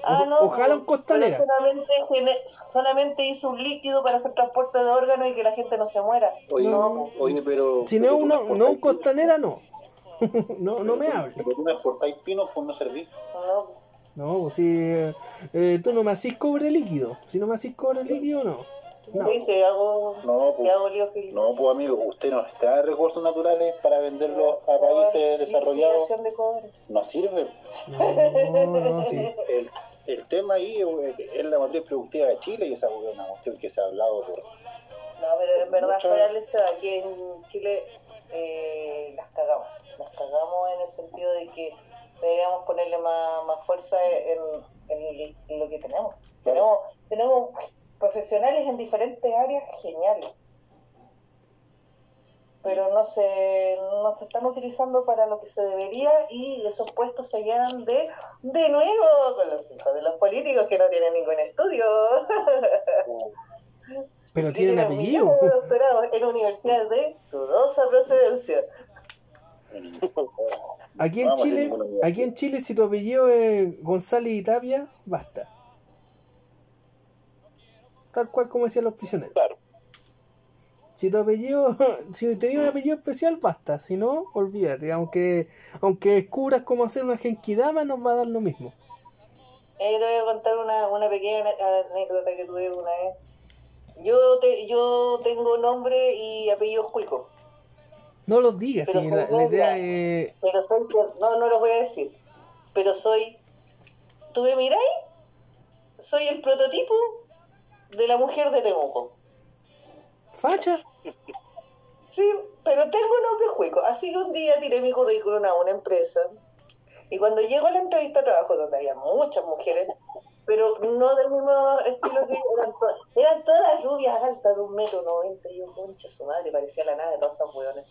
Ah, no, ojalá un costanera. solamente, solamente hizo un líquido para hacer transporte de órganos y que la gente no se muera. Oye, No, oye, pero. Si no pero es no un costanera, no. no, no me hables. Pero tú no exportáis pinos por no servir. no. No, pues si eh, tú no me hacís cobre líquido. Si no me hacís cobre líquido, no. No. Dice, hago, No, si pues, hago lío feliz. no, pues amigo, usted no extrae recursos naturales para venderlos a países desarrollados. de cobre. No sirve. No, no, sí. El, el tema ahí eh, es la matriz productiva de Chile y esa es una cuestión que se ha hablado por. No, pero en verdad, de eso, aquí en Chile eh, las cagamos. Las cagamos en el sentido de que deberíamos ponerle más, más fuerza en, en- en lo que tenemos. Tenemos, tenemos profesionales en diferentes áreas geniales. Pero no se, no se están utilizando para lo que se debería y esos puestos se llenan de, de nuevo con los hijos de los políticos que no tienen ningún estudio. Pero tienen tienen apellido. de doctorados en universidades de dudosa procedencia. Aquí en Vamos Chile, aquí en Chile, si tu apellido es González y Tapia, basta. Tal cual como decían los prisioneros. Claro. Si tu apellido, si tenías un apellido especial, basta. Si no, olvídate. Aunque, aunque descubras cómo hacer una genkidama, nos va a dar lo mismo. Eh, te voy a contar una, una pequeña anécdota que tuve una vez. Yo, te, yo tengo nombre y apellido cuico, No los digas, Pero la, la idea es. pero soy, no, no los voy a decir, pero soy, ¿tú me miráis? Soy el prototipo de la mujer de Temuco. ¿Facha? Sí, pero tengo nombre jueco. Así que un día tiré mi currículum a una empresa. Y cuando llego a la entrevista de trabajo, donde había muchas mujeres, pero no del mismo estilo que eran, to- eran todas rubias altas de un metro noventa. Y yo, concha su madre, parecía la nave de todas esas hueones.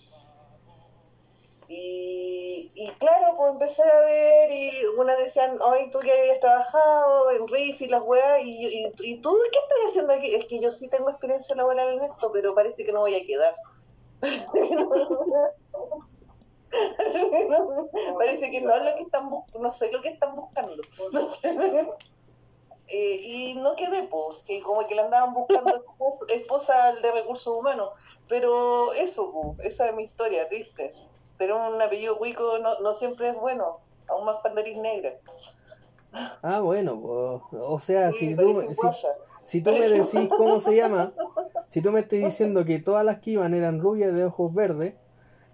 Y, y claro, pues empecé a ver y unas decían, hoy tú que habías trabajado en RIF y las weas, y, y, y tú, ¿qué estás haciendo aquí? Es que yo sí tengo experiencia laboral en esto, pero parece que no voy a quedar. Parece que no es lo que están bus- no sé lo que están buscando. Eh, y no quedé, pues, que como que le andaban buscando esposa al de recursos humanos. Pero eso, pues, esa es mi historia, triste. Pero un apellido cuico no, no siempre es bueno, aún más eres negra. Ah, bueno, o sea, Sí, si tú, si, si tú me decís cómo se llama, si tú me estás diciendo que todas las que iban eran rubias de ojos verdes,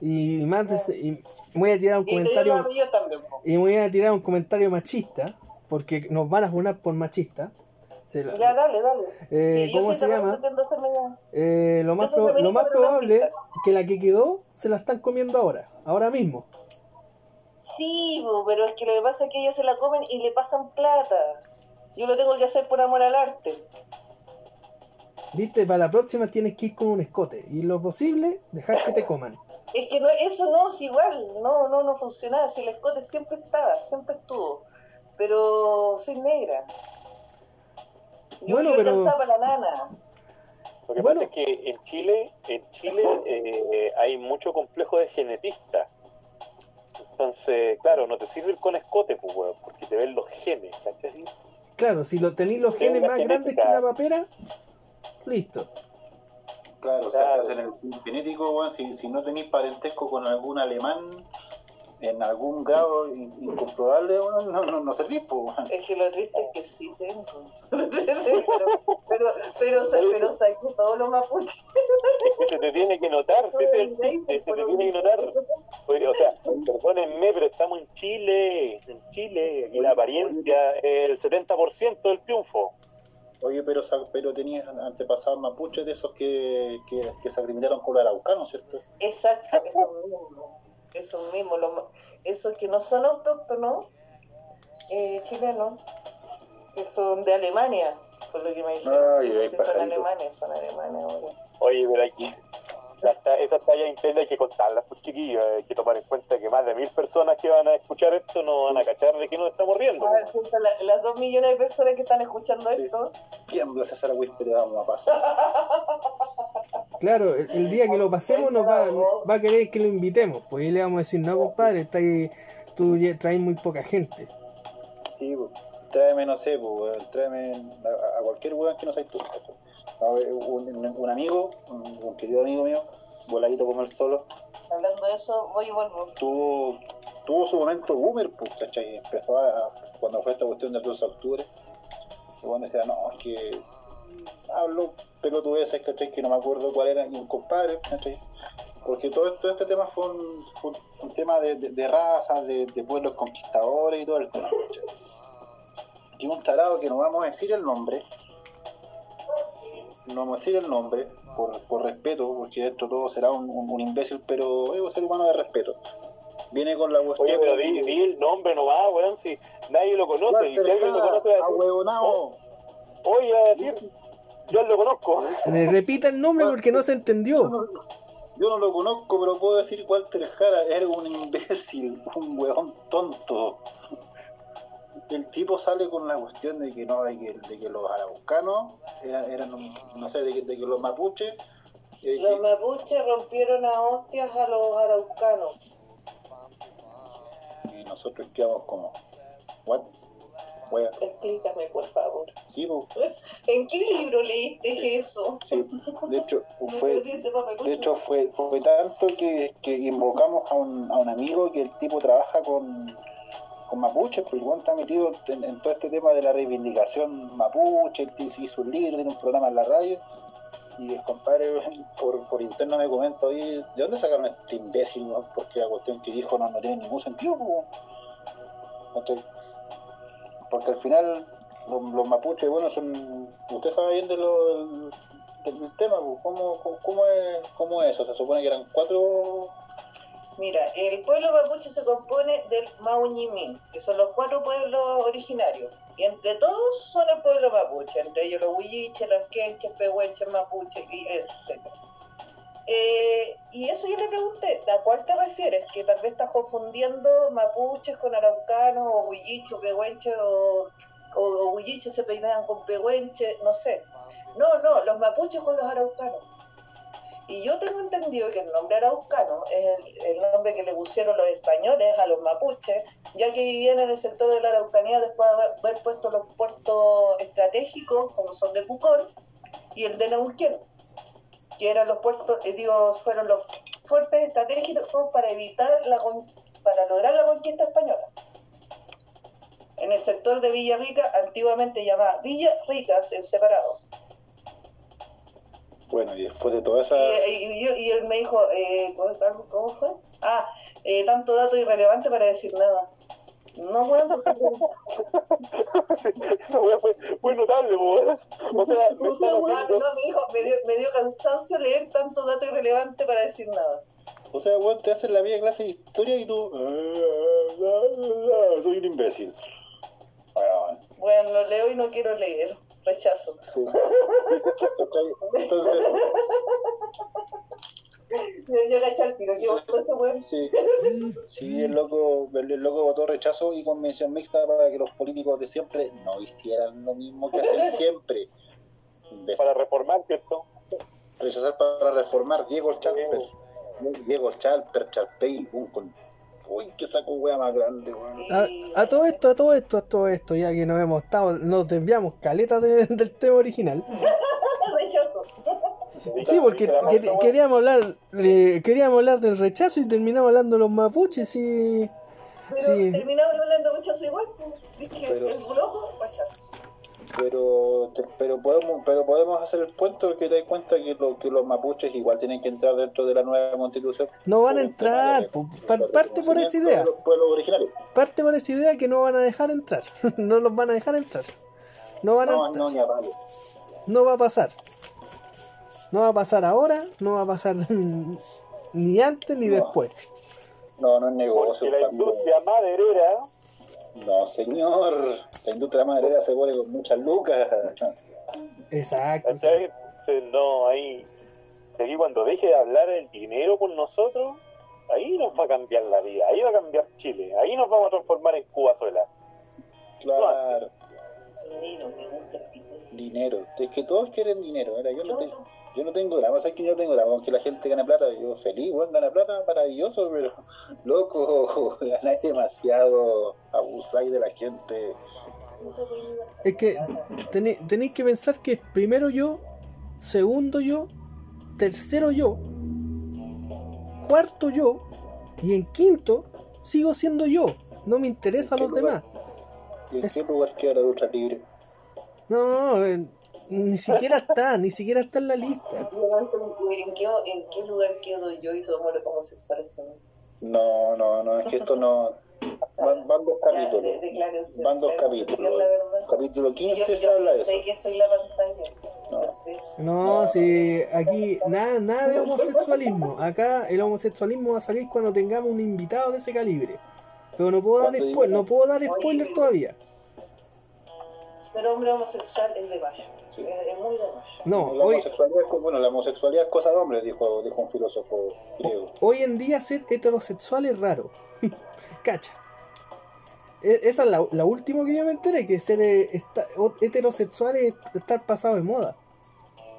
y más de y voy a tirar un Y comentario también, y voy a tirar un comentario machista, porque nos van a funar por machista. La- Ya, dale, dale. Eh, Sí, ¿Cómo se llama? Eh, lo, más proba- lo más probable pista. que la que quedó se la están comiendo ahora, ahora mismo. Sí, pero es que lo que pasa es que ellos se la comen y le pasan plata. Yo lo tengo que hacer por amor al arte. Viste, para la próxima tienes que ir con un escote y lo posible, dejar que te coman. Es que no, eso no es igual, no, no, no funcionaba. Si el escote siempre estaba, siempre estuvo. Pero soy negra. Yo, Bueno, yo pero- alcanzaba la nana. Lo que Bueno. pasa es que en Chile, en Chile eh, hay mucho complejo de genetista. Entonces, claro, no te sirve el con escote, pues, weón, porque te ven los genes, ¿cachai? Claro, si lo tenéis los genes más grandes que una papera, listo. Claro, o sea, Claro. estás en el genético, weón, si, si no tenéis parentesco con algún alemán en algún grado in- incomprobable, no, no, no servís, pues. Es que lo triste es que sí tengo. pero, pero, pero, pero saqué todos los mapuches. Es que se te tiene que notar, se te tiene que notar. Oye, O sea, perdónenme, pero estamos en Chile, en Chile, y la apariencia es el 70% del triunfo. Oye, pero, sa- pero tenías antepasados mapuches de esos que, que, que se acriminaron con los araucanos, ¿cierto? Exacto, esos mismos. Esos mismos. Los, esos que no son autóctonos eh, chilenos, que son de Alemania, por lo que me dijeron. Ay, sí, ay, sí, son alemanes, son alemanes ahora. Oye, pero aquí, las ta- esas tallas internas hay que contarlas, pues chiquillos, hay que tomar en cuenta que más de mil personas que van a escuchar esto no van a cachar de qué nos estamos riendo. Ah, la- las dos millones de personas que están escuchando Sí. esto, Tiembla César Whisper, vamos a pasar. Claro, el, el día que lo pasemos nos va, va a querer que lo invitemos. Pues ahí le vamos a decir, no compadre, está ahí, tú traes muy poca gente. Sí, pues, tráeme, no sé, pues, tráeme a, a cualquier weón que no seas tú. Un, amigo, un, un querido amigo mío, voladito como el solo, hablando de eso, voy y vuelvo. tuvo, tuvo su momento boomer, pues, ¿cachai? Empezó a, cuando fue esta cuestión del 12 de octubre, y cuando decía, no, es que hablo pelotudeces, ¿cachai? Que no me acuerdo cuál era, y un compadre, ¿cachai? Porque todo, todo este tema fue un, fue un tema de, de, de razas, de, de pueblos conquistadores y todo el tema, ¿cachai? Y un tarado que no vamos a decir el nombre, no vamos a decir el nombre, por, por respeto, porque esto todo será un, un- un imbécil, pero es un ser humano de respeto. Viene con la cuestión. Oye, pero di, di el nombre nomás, weón, si nadie lo conoce, y si alguien lo conoce, a decir, ahueonao. oye, va a decir, yo lo conozco. Le repita el nombre porque no se entendió. yo no lo conozco, pero puedo decir Walter Jara era un imbécil, un weón tonto. El tipo sale con la cuestión de que no, de que, de que los araucanos eran, eran un- no sé, de que, de que los mapuches. eh, Los mapuches rompieron a hostias a los araucanos. y nosotros quedamos como, ¿what? Wea. Explícame, por favor. Sí, ¿En qué libro leíste eso? sí. De hecho, fue. De hecho, fue, fue tanto que, que invocamos a un, a un amigo que el tipo trabaja con, con porque el weón está metido en, todo este tema de la reivindicación mapuche, hizo un libro, tiene un programa en la radio, y el compadre por, por interno me comenta, oye, ¿de dónde sacaron este imbécil? no? Porque la cuestión que dijo no, no tiene ningún sentido. ¿Cachai? Porque al final los, los mapuches, bueno, son, usted sabe bien de lo, del, del tema. ¿Cómo, cómo, cómo es, ¿cómo es eso? Se supone que eran cuatro Mira, el pueblo mapuche se compone del Mauñimín, que son los cuatro pueblos originarios. Y entre todos son el pueblo mapuche, entre ellos los huilliches, los quenches, pehuenches, mapuches, y etc. Eh, y eso yo le pregunté, ¿a cuál te refieres? Que tal vez estás confundiendo mapuches con araucanos, o huilliches, pehuenches, o, o, o huilliches se peinaban con pehuenches, no sé. No, no, los mapuches con los araucanos. Y yo tengo entendido que el nombre araucano es el, nombre que le pusieron los españoles a los mapuches, ya que vivían en el sector de la Araucanía después de haber, puesto los puertos estratégicos, como son de Pucón y el de Neuquén, que eran los puertos, eh, digo, fueron los fuertes estratégicos para evitar la para lograr la conquista española. En el sector de Villarrica, antiguamente llamada Villa Ricas en separado. Bueno, y después de toda esa... Y, y- y yo- y él me dijo, eh, ¿cómo, cómo fue? Ah, eh, tanto dato irrelevante para decir nada. No, weón, Esa weá fue, fue notable, weón. O sea, me o sea, no, me dijo, me dio, me dio cansancio leer tanto dato irrelevante para decir nada. O sea, weón, te hacen la vieja clase de historia y tú. "Ah, Soy un imbécil. Bueno, lo leo y no quiero leer. Rechazo. Sí. Entonces, Yo, yo caché al tiro, que votó ese weón. sí. Sí, el loco, el, el loco votó rechazo y convención mixta para que los políticos de siempre no hicieran lo mismo que hacen siempre. Para reformar, ¿cierto? Rechazar para reformar Diego Chalper. Diego Chalper, Charpey, un con. Uy, que saco wea más grande, weón. A, a todo esto, a todo esto, a todo esto, ya que nos hemos estado, nos desviamos caleta de- del tema original. Rechazo. Sí, porque que- queríamos hablar, eh, queríamos hablar del rechazo y terminamos hablando de los mapuches y Pero Sí. terminamos hablando de rechazo igual. pues. Dije, Pero- el bloco, rechazo. Pero, pero podemos pero podemos hacer el puente porque te das cuenta que, lo, que los mapuches igual tienen que entrar dentro de la nueva constitución. no van a entrar, de- po, par- parte por esa idea, de los pueblos originarios. parte por esa idea que no van a dejar entrar, no los van a dejar entrar, no van a No, entrar. no, ni a palo. no va a pasar. No va a pasar ahora, no va a pasar ni antes ni No. después. No, no es negocio. Porque la industria maderera, No, señor. La industria maderera se pone con muchas lucas. Exacto. Entonces, no, ahí, aquí cuando deje de hablar el dinero por nosotros, ahí nos va a cambiar la vida, ahí va a cambiar Chile, ahí nos vamos a transformar en Cubazuela. Claro. Dinero, me gusta el dinero. Dinero. Es que todos quieren dinero. Mira, yo no, Yo te- no. Yo no tengo drama. ¿Sabes que yo no tengo drama? Aunque la gente gane plata, yo feliz, bueno, gana plata, maravilloso, pero loco, ganáis demasiado, abusáis de la gente. Es que tené- tenéis que pensar que primero yo, segundo yo, tercero yo, cuarto yo y en quinto sigo siendo yo. No me interesan los demás. ¿Y en Es- qué lugar queda la lucha libre? No, eh, ni siquiera está, ni siquiera está en la lista. ¿En qué, ¿En qué lugar quedo yo y tu amor homosexual ese momento? No, no, no, es que esto no. Van, van dos capítulos. Van dos capítulos. Capítulo Yo, 15 se habla de eso. sé que soy la pantalla. No. Sé. No, si aquí nada, nada de homosexualismo. Acá el homosexualismo va a salir cuando tengamos un invitado de ese calibre. Pero no puedo dar spoiler, no puedo dar spoiler todavía. Ser hombre homosexual es de. Sí. Es, es muy de macho. No, la hoy, homosexualidad es, co- bueno, la homosexualidad es cosa de hombre, dijo, dijo un filósofo griego. hoy en día ser heterosexual es raro. Cacha. E- Esa es la, la última que yo me enteré, que ser eh, esta- heterosexual es estar pasado de moda.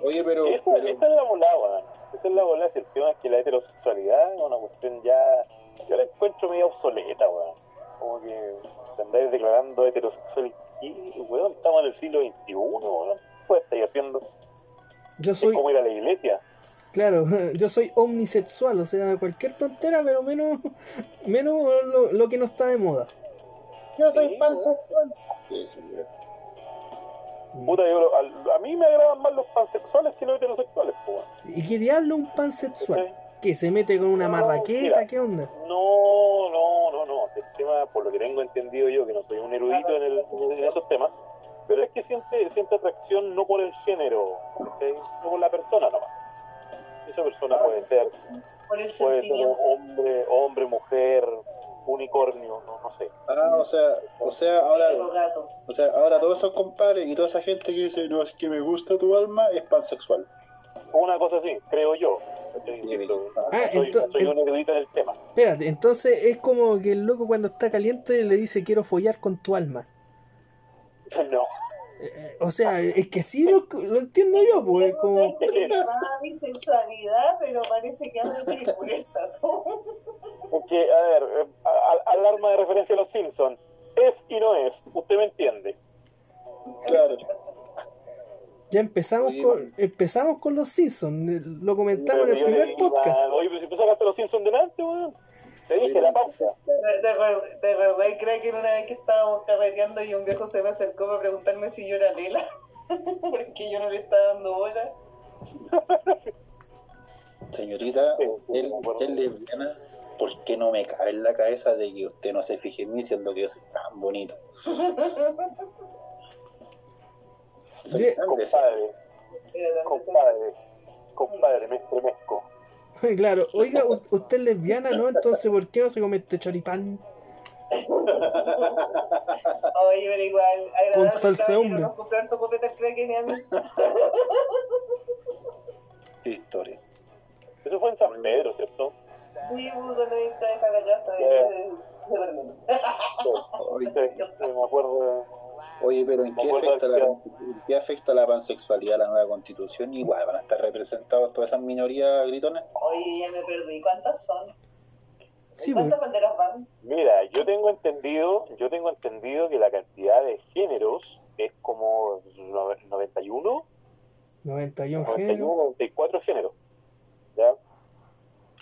Oye, pero, Esa, pero esa es la volada, weón. Esa es la volada. Si el tema es que la heterosexualidad es una cuestión ya. Yo la encuentro medio obsoleta, weón. Como que te andáis declarando heterosexual. Weón, estamos en el siglo XXI, weón. ¿Qué estáis haciendo? Yo Es soy, como ir a la iglesia. claro, yo soy omnisexual, o sea, cualquier tontera, pero menos, menos lo, lo que no está de moda. yo soy Sí, pansexual. Sí, sí, Puta, yo, a, a mí me agradan más los pansexuales que los heterosexuales, po. ¿Y qué diablo un pansexual? ¿Que se mete con una No, marraqueta? mira. ¿Qué onda? No, no, no, no. El tema, por lo que tengo entendido yo, que no soy un erudito en, el- en esos temas, pero es que siente, siente atracción no por el género, ¿cachai? no por la persona nomás. Esa persona Ah. puede ser, Por el puede ser hombre, hombre, mujer, unicornio, no, no sé. Ah, o sea, o sea, ahora, o sea, ahora todos esos compadres y toda esa gente que dice, no, es que me gusta tu alma, es pansexual. Una cosa así, creo yo. Ah, no soy, ento- no soy un erudito en el tema. Espérate, entonces es como que el loco cuando está caliente le dice quiero follar con tu alma. No. Eh, o sea, es que sí lo, lo entiendo yo, pues como... Se llama bisexualidad, pero parece que hace. Porque, a ver, eh, alarma de referencia a los Simpsons. Es y no es, usted me entiende. Claro. Ya empezamos con empezamos con los Simpsons, lo comentamos en el le primer podcast. Oye, pero si tú sacaste los Simpsons delante, weón. Te dije la pausa. ¿De, de, acuer- de verdad creo que una vez que estábamos carreteando y un viejo se me acercó para preguntarme si yo era Lela? Porque yo no le estaba dando bola. Señorita, Sí, sí, él, él lesbiana. ¿por qué no me cabe en la cabeza de que usted no se fije en mí siendo que yo soy tan bonito? Compadre, compadre, compadre, me estremezco. Claro, oiga, usted es lesbiana, ¿no? Entonces, ¿por qué no se come este choripán? Oye, pero igual, Con salsa hombre. Qué historia. Eso fue en San Pedro, ¿cierto? Sí, cuando viniste a dejar la casa, sí, me acuerdo. Oye, pero ¿en qué afecta, la, que- ¿en qué afecta la pansexualidad a la nueva constitución? Igual van a estar representados todas esas minorías gritonas. Oye, ya me perdí. ¿Cuántas son? Sí, pues. ¿Cuántas banderas van? Mira, yo tengo entendido, yo tengo entendido que la cantidad de géneros es como no- 91, 91 91, géneros. 94 géneros. ¿ya?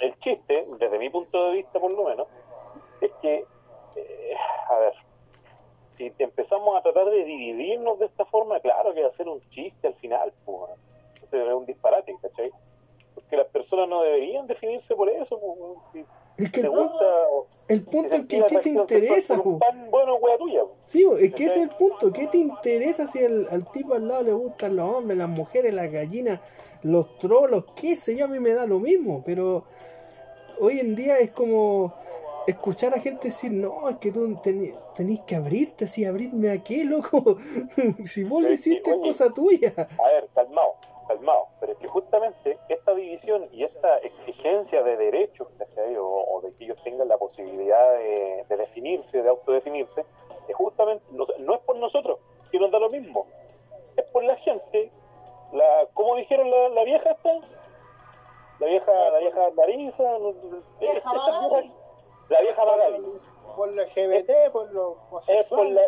El chiste, desde mi punto de vista por lo menos, es que, eh, a ver, si empezamos a tratar de dividirnos de esta forma, claro que va a ser un chiste al final, pues, Entonces, es un disparate, ¿cachai? Porque las personas no deberían definirse por eso, pues, si Es que te el, gusta el punto es que ¿qué te interesa, por un po? pan, bueno, wea tuya, pues. Sí, po, es que ese es el punto. ¿Qué te interesa si al, al tipo al lado le gustan los hombres, las mujeres, las gallinas, los trolos? ¿Qué sé yo? A mí me da lo mismo. Pero hoy en día es como escuchar a gente decir, no, es que tú tenés que abrirte, si abrirme a qué, loco. si vos lo hiciste es cosa tuya. A ver, calmado, calmado. Pero es que justamente esta división y esta exigencia de derechos. O, o de que ellos tengan la posibilidad de, de definirse, de autodefinirse, es justamente, no, no es por nosotros, que nos da lo mismo. Es por la gente, la, ¿cómo dijeron la, la vieja esta? La vieja, la vieja Marisa, no- Vieja esta Magali. vieja- la vieja Magali. Por los LGBT, por los es por, la-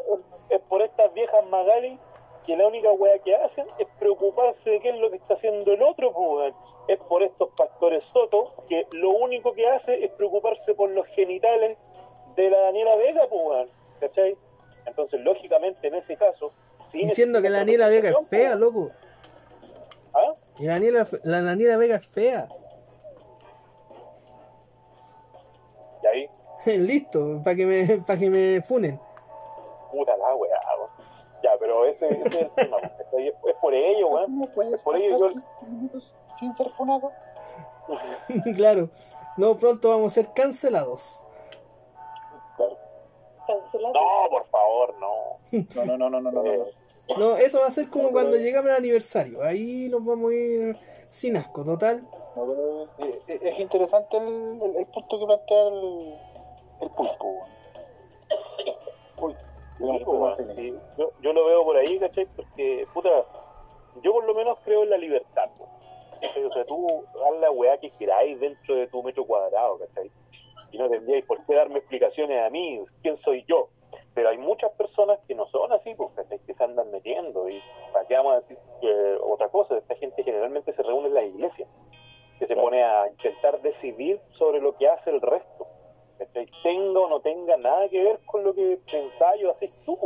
es por estas viejas Magali que la única wea que hacen es preocuparse de qué es lo que está haciendo el otro, pues. Es por estos pastores Soto que lo único que hace es preocuparse por los genitales de la Daniela Vega, pues. ¿Cachai? Entonces, lógicamente, en ese caso... sí Diciendo que la Daniela Vega es fea, pues, loco. ¿Ah? Y la Daniela, la Daniela Vega es fea. Ahí, Listo, para que me, para que me funen. puta la wea, weón. Ya, pero ese, ese es el tema, ¿cachai? Es, es por ello, weón. ¿Cómo puedes Por ello yo- minutos sin ser funado? claro. No, pronto vamos a ser cancelados. Claro. Cancelado. No, por favor, no. No, no, no, no, no, no, no. No, eso va a ser como cuando llegamos al aniversario. Ahí nos vamos a ir sin asco, total. No, pero, eh, eh, es interesante el, el- el punto que plantea el, el pulpo. Uy, Sí, sí. Yo, yo lo veo por ahí, ¿cachai? Porque, puta, yo por lo menos creo en la libertad. ¿cachai? O sea, tú haz la weá que queráis dentro de tu metro cuadrado, ¿cachai? Y no tendríais por qué darme explicaciones a mí, quién soy yo. Pero hay muchas personas que no son así, pues, ¿cachai? Que se andan metiendo. Y para qué vamos a decir que otra cosa, esta gente generalmente se reúne en la iglesia, que se pone a intentar decidir sobre lo que hace el resto. ¿cachai? Tenga o no tenga nada que ver con lo que pensáis o hacéis tú.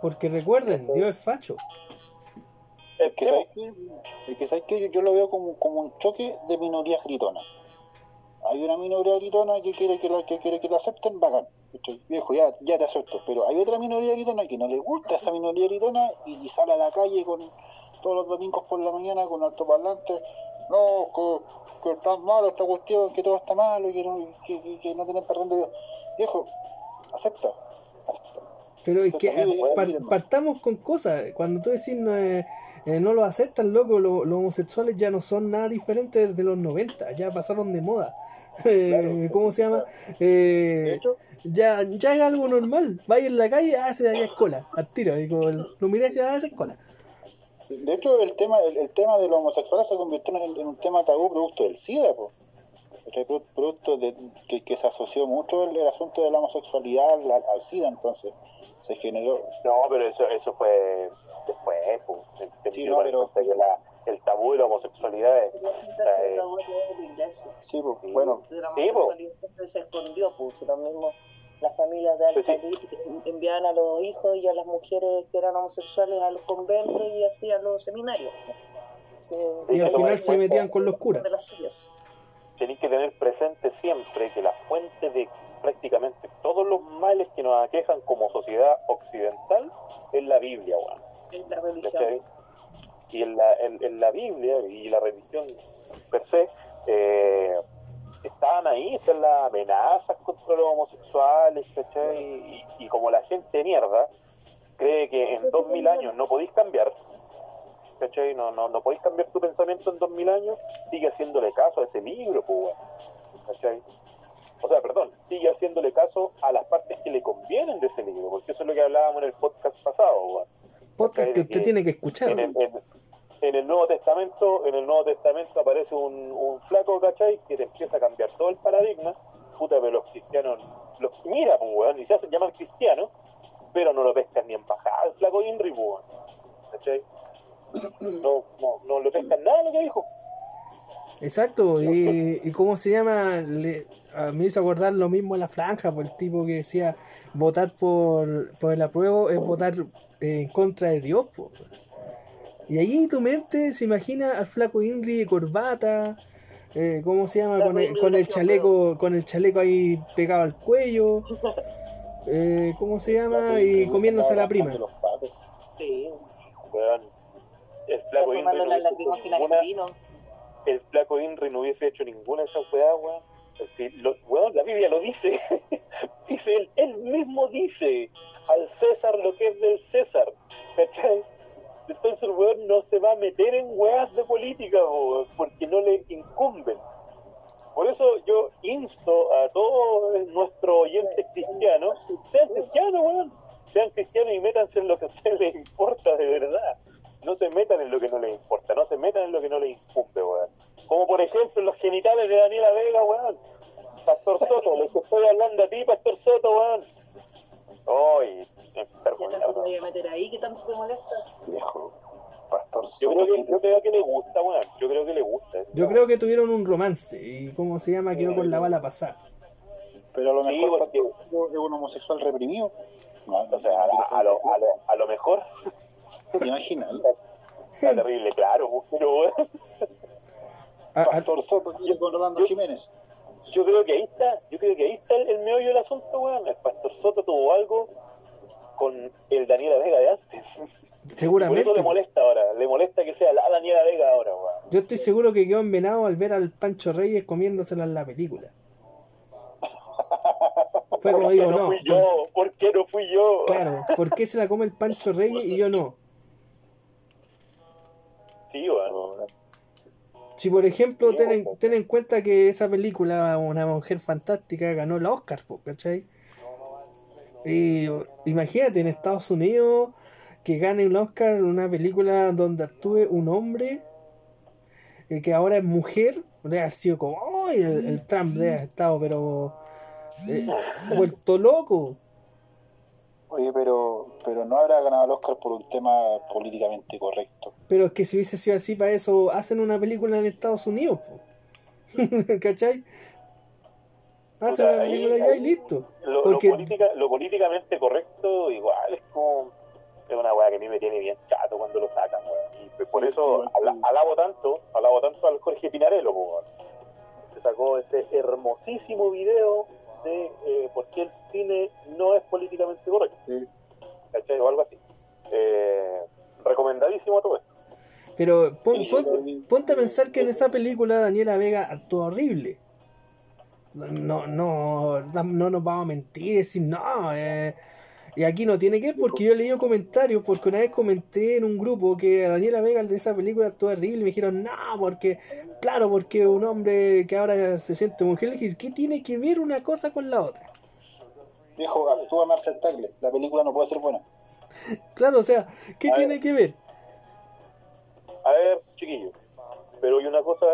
Porque recuerden, Dios es facho. Es que, ¿sabes qué? Es que, ¿sabes qué? Yo, yo lo veo como, como un choque de minorías gritonas. Hay una minoría gritona que quiere que lo, que quiere que lo acepten, bacán. Viejo, ya, ya te acepto. Pero hay otra minoría gritona que no le gusta esa minoría gritona y, y sale a la calle con todos los domingos por la mañana con altoparlantes. No, que, que está malo esta cuestión, que todo está malo, que no, que, que, que no tienen perdón de Dios. Viejo, acepta, acepta. Pero es que ah, par- partamos con cosas. Cuando tú decís no, eh, eh, no lo aceptan, loco, lo- los homosexuales ya no son nada diferentes de los 90, ya pasaron de moda. Eh, Claro. ¿Cómo se llama? Eh, hecho, ya, ya es algo normal. Vaya en la calle, hace de allá escola, al tiro. Y como el- lo miré hacia hace escola. De hecho, el tema, el, el tema de los homosexuales se convirtió en, en un tema tabú producto del SIDA, po. Pro- producto de que, que se asoció mucho el, el asunto de la homosexualidad al, al- SIDA, entonces se generó. No, pero eso, eso fue después, pues. Se- se Sí, dio no, cuenta pero- que la, el tabú de la homosexualidad es, tabú de la iglesia. Sí, po, bueno, De la homosexualidad se escondió, pues lo mismo. Las familias de que enviaban a los hijos y a las mujeres que eran homosexuales a los conventos y así a los seminarios. Sí, Y al final se metían con los curas. De las suyas. tenéis que tener presente siempre que la fuente de prácticamente todos los males que nos aquejan como sociedad occidental es la Biblia, weón. Es la religión. Y en la, en, en la Biblia y la religión per se, eh, estaban ahí, están las amenazas contra los homosexuales, ¿cachai? Y, y como la gente mierda cree que en dos mil años no podéis cambiar, ¿cachai? No, no, no podéis cambiar tu pensamiento en dos mil años, sigue haciéndole caso a ese libro, pues, ¿cachai? O sea, perdón, sigue haciéndole caso a las partes que le convienen de ese libro, porque eso es lo que hablábamos en el podcast pasado, weón. Podcast que usted tiene que escuchar. En el, en- en el Nuevo Testamento, en el Nuevo Testamento aparece un, flaco, ¿cachai? Que te empieza a cambiar todo el paradigma. Puta, pero los cristianos, los mira, pues, weón, y se llamar cristianos, pero no lo pescan ni en bajada el flaco Inri, pues. ¿cachai? No, no, no lo pescan nada lo que dijo. Exacto, y, y cómo se llama, Le- a mí me hizo acordar lo mismo a la franja, por el tipo que decía votar por, por el apruebo es votar eh, en contra de Dios. po. Y ahí tu mente se imagina al flaco Inri de corbata, eh, ¿cómo se llama? Con el, con el chaleco, con el chaleco ahí pegado al cuello, eh, ¿cómo se llama? Y comiéndose a la prima. Sí. Weón. El flaco Inri no el flaco Inri no hubiese hecho ninguna de esas weas, weón. Sí, lo- weón, la Biblia lo dice. dice él, él mismo dice al César lo que es del César. ¿Cachai? El weón no se va a meter en weas de política, weón, porque no le incumben. Por eso yo insto a todos nuestros oyentes cristianos, sean cristianos, weón. Sean cristianos y métanse en lo que a ustedes les importa de verdad. No se metan en lo que no les importa, no se metan en lo que no les incumbe, weón. Como por ejemplo los genitales de Daniela Vega, weón. Pastor Soto, les estoy hablando a ti, Pastor Soto, weón. Ay, enfermo, ¿Qué tanto te voy a meter ahí? ¿Qué tanto te molesta? Viejo. Pastor Yo Soto. creo, que, yo creo que le gusta, weón. Yo creo que le gusta. Yo creo que tuvieron un romance y cómo se llama quedó con la bala pasada. Pero a lo Sí, mejor porque- Pastor Soto es un homosexual reprimido. No, O sea, a, a- a lo, a, lo, a lo mejor ¿Te imaginas? está terrible, claro, pero a- Pastor Soto quiere con Rolando yo- Jiménez. Yo creo que ahí está, yo creo que ahí está el, el meollo del asunto, weón. El Pastor Soto tuvo algo con el Daniela Vega de antes. Por seguramente. eso le molesta ahora, le molesta que sea la Daniela Vega ahora, weón. Yo estoy seguro que quedó envenenado al ver al Pancho Reyes comiéndosela en la película. Fue como ¿Por digo, no no. fui yo? ¿Por qué no fui yo? Claro, ¿por qué se la come el Pancho Reyes y yo no? Si por ejemplo ten en, ten en cuenta que esa película, Una Mujer Fantástica, ganó el Oscar, ¿cachai? Y imagínate en Estados Unidos que gane un Oscar una película donde actúe un hombre eh, que ahora es mujer, debe haber sido como, ¡ay! el, el Trump debe haber estado, pero eh, vuelto loco. Oye, pero, pero no habrá ganado el Oscar por un tema políticamente correcto. Pero es que si hubiese sido así, para eso hacen una película en Estados Unidos. ¿cachai? Hacen una película ya y listo. Lo, lo Porque política- lo políticamente correcto igual es como es una weá que a mí me tiene bien chato cuando lo sacan y pues por Sí, eso sí, ala- sí. alabo tanto alabo tanto al Jorge Pinarello weón. se sacó ese hermosísimo video de eh, por qué el cine no es políticamente correcto Sí. ¿cachai? o algo así eh, recomendadísimo todo esto Pero pon- Sí, pon- ponte a pensar que en esa película Daniela Vega actuó horrible. No, no, no nos vamos a mentir y decir, no, eh, y aquí no tiene que ver porque yo he leído comentarios, porque una vez comenté en un grupo que Daniela Vega de esa película actuó horrible y me dijeron, no, porque, claro, porque un hombre que ahora se siente mujer, le dije, ¿qué tiene que ver una cosa con la otra? Viejo, actúa Marcel Tagle. La película no puede ser buena. Claro, o sea, ¿qué A ver. tiene que ver? a ver chiquillos pero hay una cosa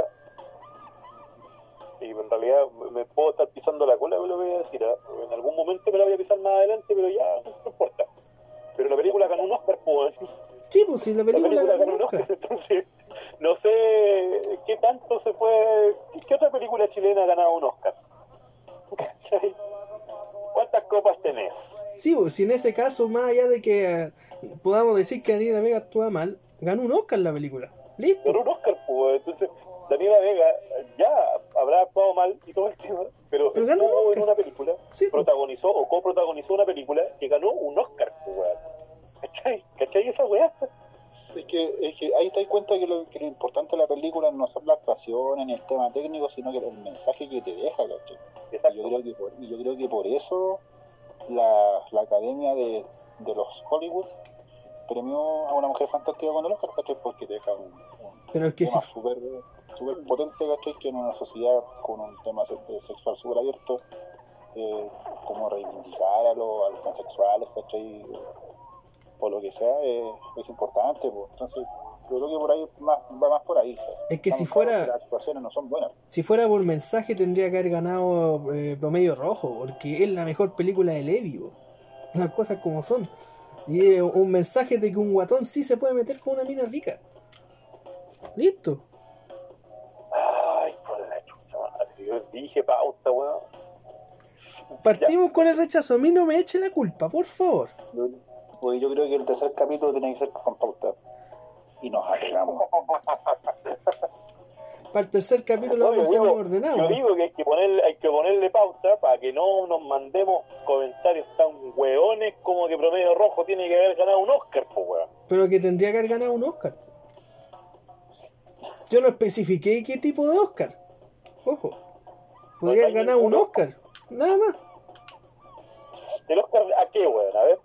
y en realidad me puedo estar pisando la cola, lo voy a decir. ¿ah? En algún momento me la voy a pisar más adelante, pero ya no importa. Pero la película ganó un Oscar, pues. Sí, pues si la La película película ganó un Oscar. Entonces no sé qué tanto se puede. ¿Qué otra película chilena ha ganado un Oscar? ¿Cuántas copas tenés? Sí, pues si en ese caso, más allá de que eh, podamos decir que Daniela Vega actúa mal, ganó un Oscar la película. Listo. Ganó un Oscar, pues. Entonces, Daniela Vega ya habrá actuado mal y todo el tema, pero, Pero ganó un estuvo en una película, Sí, protagonizó o coprotagonizó una película que ganó un Oscar, weón. ¿Cachai? ¿Cachai esa weá? Es que, es que ahí te das cuenta que lo, que lo importante de la película no son las actuaciones ni el tema técnico, sino que el mensaje que te deja, ¿cachai? Y yo creo que por, y yo creo que por eso la, la academia de, de los Hollywood premió a una mujer fantástica con el Oscar, ¿cachai? Porque te deja un, un Pero es que tema si, súper potente, ¿cachai? Que en una sociedad con un tema sexual súper abierto, eh, como reivindicar a, los a los transexuales, ¿cachai? O lo que sea, eh, es importante, pues. Entonces, yo creo que por ahí más, va más por ahí. Es que si fuera- claros que Las actuaciones no son buenas. si fuera por mensaje tendría que haber ganado eh, promedio rojo, porque es la mejor película de Levi, bo. las cosas como son. Y un mensaje de que un guatón sí se puede meter con una mina rica. Listo. Dije pauta, weón. Partimos con el rechazo. A mí no me eche la culpa, por favor. Yo, pues yo creo que el tercer capítulo tiene que ser con pauta. Y nos apegamos. Para el tercer capítulo vamos a ordenado. yo digo que hay que ponerle, hay que ponerle pauta para que no nos mandemos comentarios tan hueones como que Promedio Rojo tiene que haber ganado un Oscar, pues weón. Pero que tendría que haber ganado un Oscar. Yo no especifiqué qué tipo de Oscar. Ojo. Podría No ganado un. Oscar. Nada más. ¿El Oscar a qué, weón? A ver.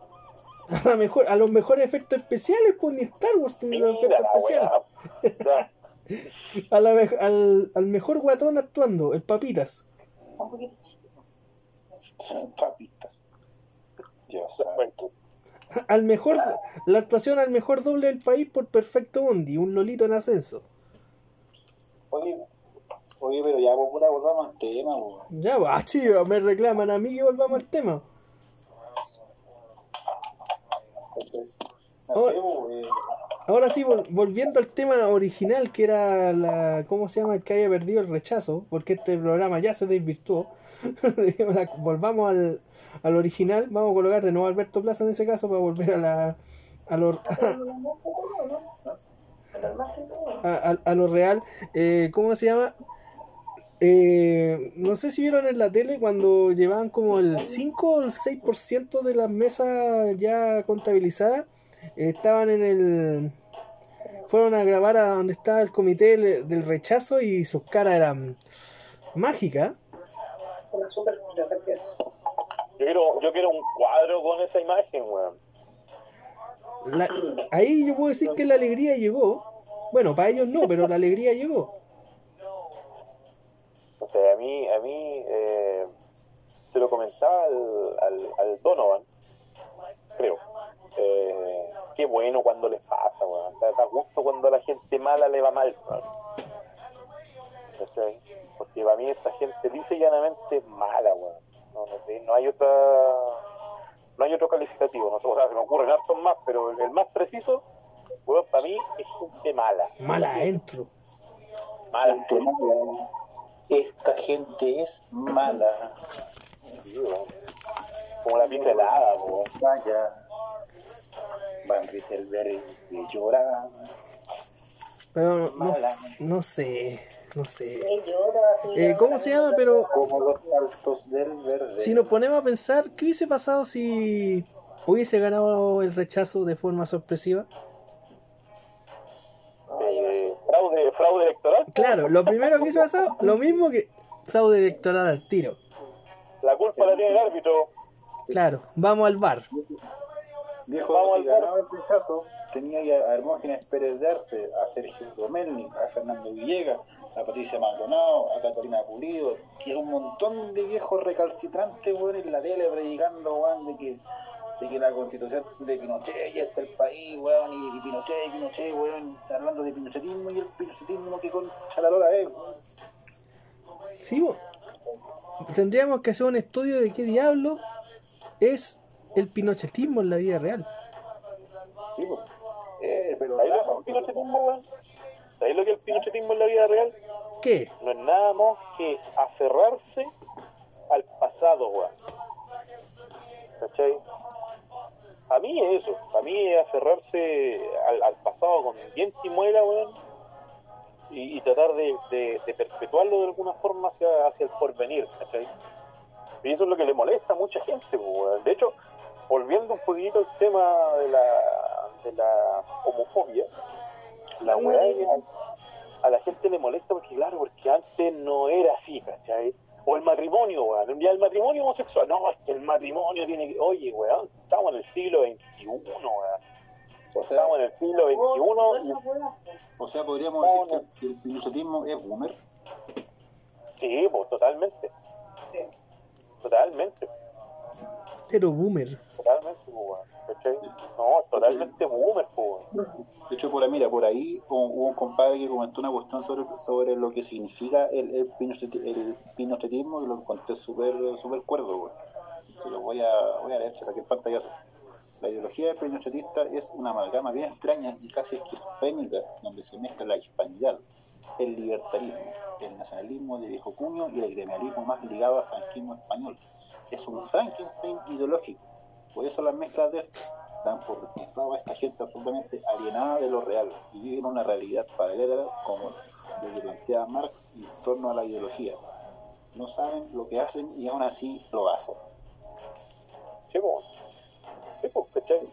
A, la mejor, a los mejores efectos especiales, pues ni Star Wars tiene los efectos especiales. A la me- al, al mejor guatón actuando, el Papitas. Papitas. Dios santo. Al mejor, la actuación al mejor doble del país por Perfecto Bondi, un Lolito en ascenso. Oye, oye, pero ya, pues, puta, volvamos al tema, pues. Ya, va, chido, me reclaman a mí que volvamos al tema. No sé, pues, eh, Ahora sí, vol- volviendo al tema original, que era la. ¿Cómo se llama? El que haya perdido el rechazo, porque este programa ya se desvirtuó. Volvamos al, al original. Vamos a colocar de nuevo a Alberto Plaza en ese caso para volver a la. A lo, a, a- a lo real. Eh, ¿Cómo se llama? Eh, no sé si vieron en la tele cuando llevaban como el 5 o el 6% de las mesas ya contabilizadas. eh, estaban en el. Fueron a grabar a donde estaba el comité del, rechazo y sus caras eran mágicas. Yo quiero, yo quiero un cuadro con esa imagen, weón. La- ahí yo puedo decir que la alegría llegó. Bueno, para ellos no, pero la alegría llegó. O sea, a mí, a mí eh, se lo comentaba al, al, al Donovan, creo. Eh, qué bueno cuando les pasa, weón. Da, da gusto cuando a la gente mala le va mal, weón. ¿Cachai? Porque para mí esta gente dice llanamente mala, weón. No, no, hay otra no hay otro calificativo, no sé, o sea, se me ocurren hartos más, pero el, el más preciso, weón, para mí es gente mala. Mala adentro. Mala. Esta gente es mala. Como la pizza helada, weón. Vaya. Van Rieselberg se llora. Pero no, Mala. no sé, no sé. Eh, ¿Cómo se llama? Pero Como los saltos del verde. si nos ponemos a pensar, ¿qué hubiese pasado si hubiese ganado el rechazo de forma sorpresiva? Eh, fraude, fraude electoral. Claro, lo primero que hubiese pasado, lo mismo que fraude electoral al tiro. La culpa la tiene el árbitro. Claro, vamos al bar. Viejo, Vamos si al ganaba el tenía a Hermógenes Pérez de Arce, a Sergio Domelnik, a Fernando Villegas, a Patricia Maldonado, a Catalina Pulido, y era un montón de viejos recalcitrantes, weón, en la tele predicando, weón, de que, de que la constitución de Pinochet ya está el país, weón, y, y Pinochet, y Pinochet, weón, hablando de pinochetismo y el pinochetismo que con Chalalora es, weón. Sí, bo. tendríamos que hacer un estudio de qué diablo es el pinochetismo en la vida real. Sí, pues. Eh, pero ¿Sabéis lo que es el pinochetismo, weón? ¿Sabéis lo que es el pinochetismo en la vida real? ¿Qué? No es nada más que aferrarse al pasado, weón. ¿Cachai? A mí es eso, a mí es aferrarse al, pasado con diente y muela, weón. y, tratar de, perpetuarlo de alguna forma hacia, hacia el porvenir, ¿cachai? Y eso es lo que le molesta a mucha gente, po, weón. De hecho, volviendo un poquito al tema de la, de la homofobia, la weá a la gente le molesta porque, claro, porque antes no era así, ¿cachai? O el matrimonio, weón. Ya el matrimonio homosexual, no, es que el matrimonio tiene que. Oye, weón, estamos en el siglo XXI, weón. O sea, Estamos en el siglo XXI o sea, podríamos decir que, que el pilotismo es boomer. sí, pues totalmente. Totalmente, Pero boomer. totalmente, pues, weón. ¿Cachai? No, totalmente boomer, weón. De hecho, por mira, por ahí hubo, un compadre que comentó una cuestión sobre, sobre lo que significa el, el, el pinochetismo y lo encontré súper súper cuerdo. Se lo voy a, voy a leer, que saqué el pantallazo. La ideología pinochetista es una amalgama bien extraña y casi esquizofrénica, donde se mezcla la hispanidad, el libertarismo, el nacionalismo de viejo cuño y el gremialismo más ligado al franquismo español. Es un Frankenstein ideológico. Por eso las mezclas de esto dan por resultado a esta gente absolutamente alienada de lo real y viven una realidad paralela como lo que plantea Marx en torno a la ideología. No saben lo que hacen y aún así lo hacen. Sí, pues. Sí, pues, ¿cachai?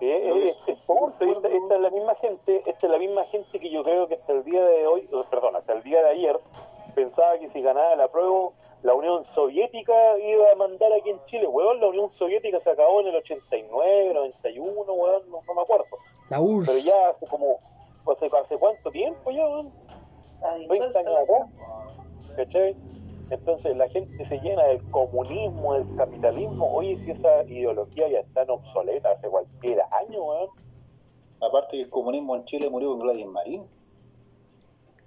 Eh, Es, es, es tonto, y esta, esta es la misma gente, esta es la misma gente que yo creo que hasta el día de hoy, perdón, hasta el día de ayer, pensaba que si ganaba la prueba, la Unión Soviética iba a mandar aquí en Chile, weón, la Unión Soviética se acabó en el 89, 91, weón, no, no me acuerdo. La URSS. Pero ya hace como, hace, hace cuánto tiempo ya, weón, Está 20 disuelta años acá, ¿cachai? Entonces la gente se llena del comunismo, del capitalismo. Oye, si esa ideología ya está en obsoleta hace cualquier año, weón. Aparte que el comunismo en Chile murió con Gladys Marín.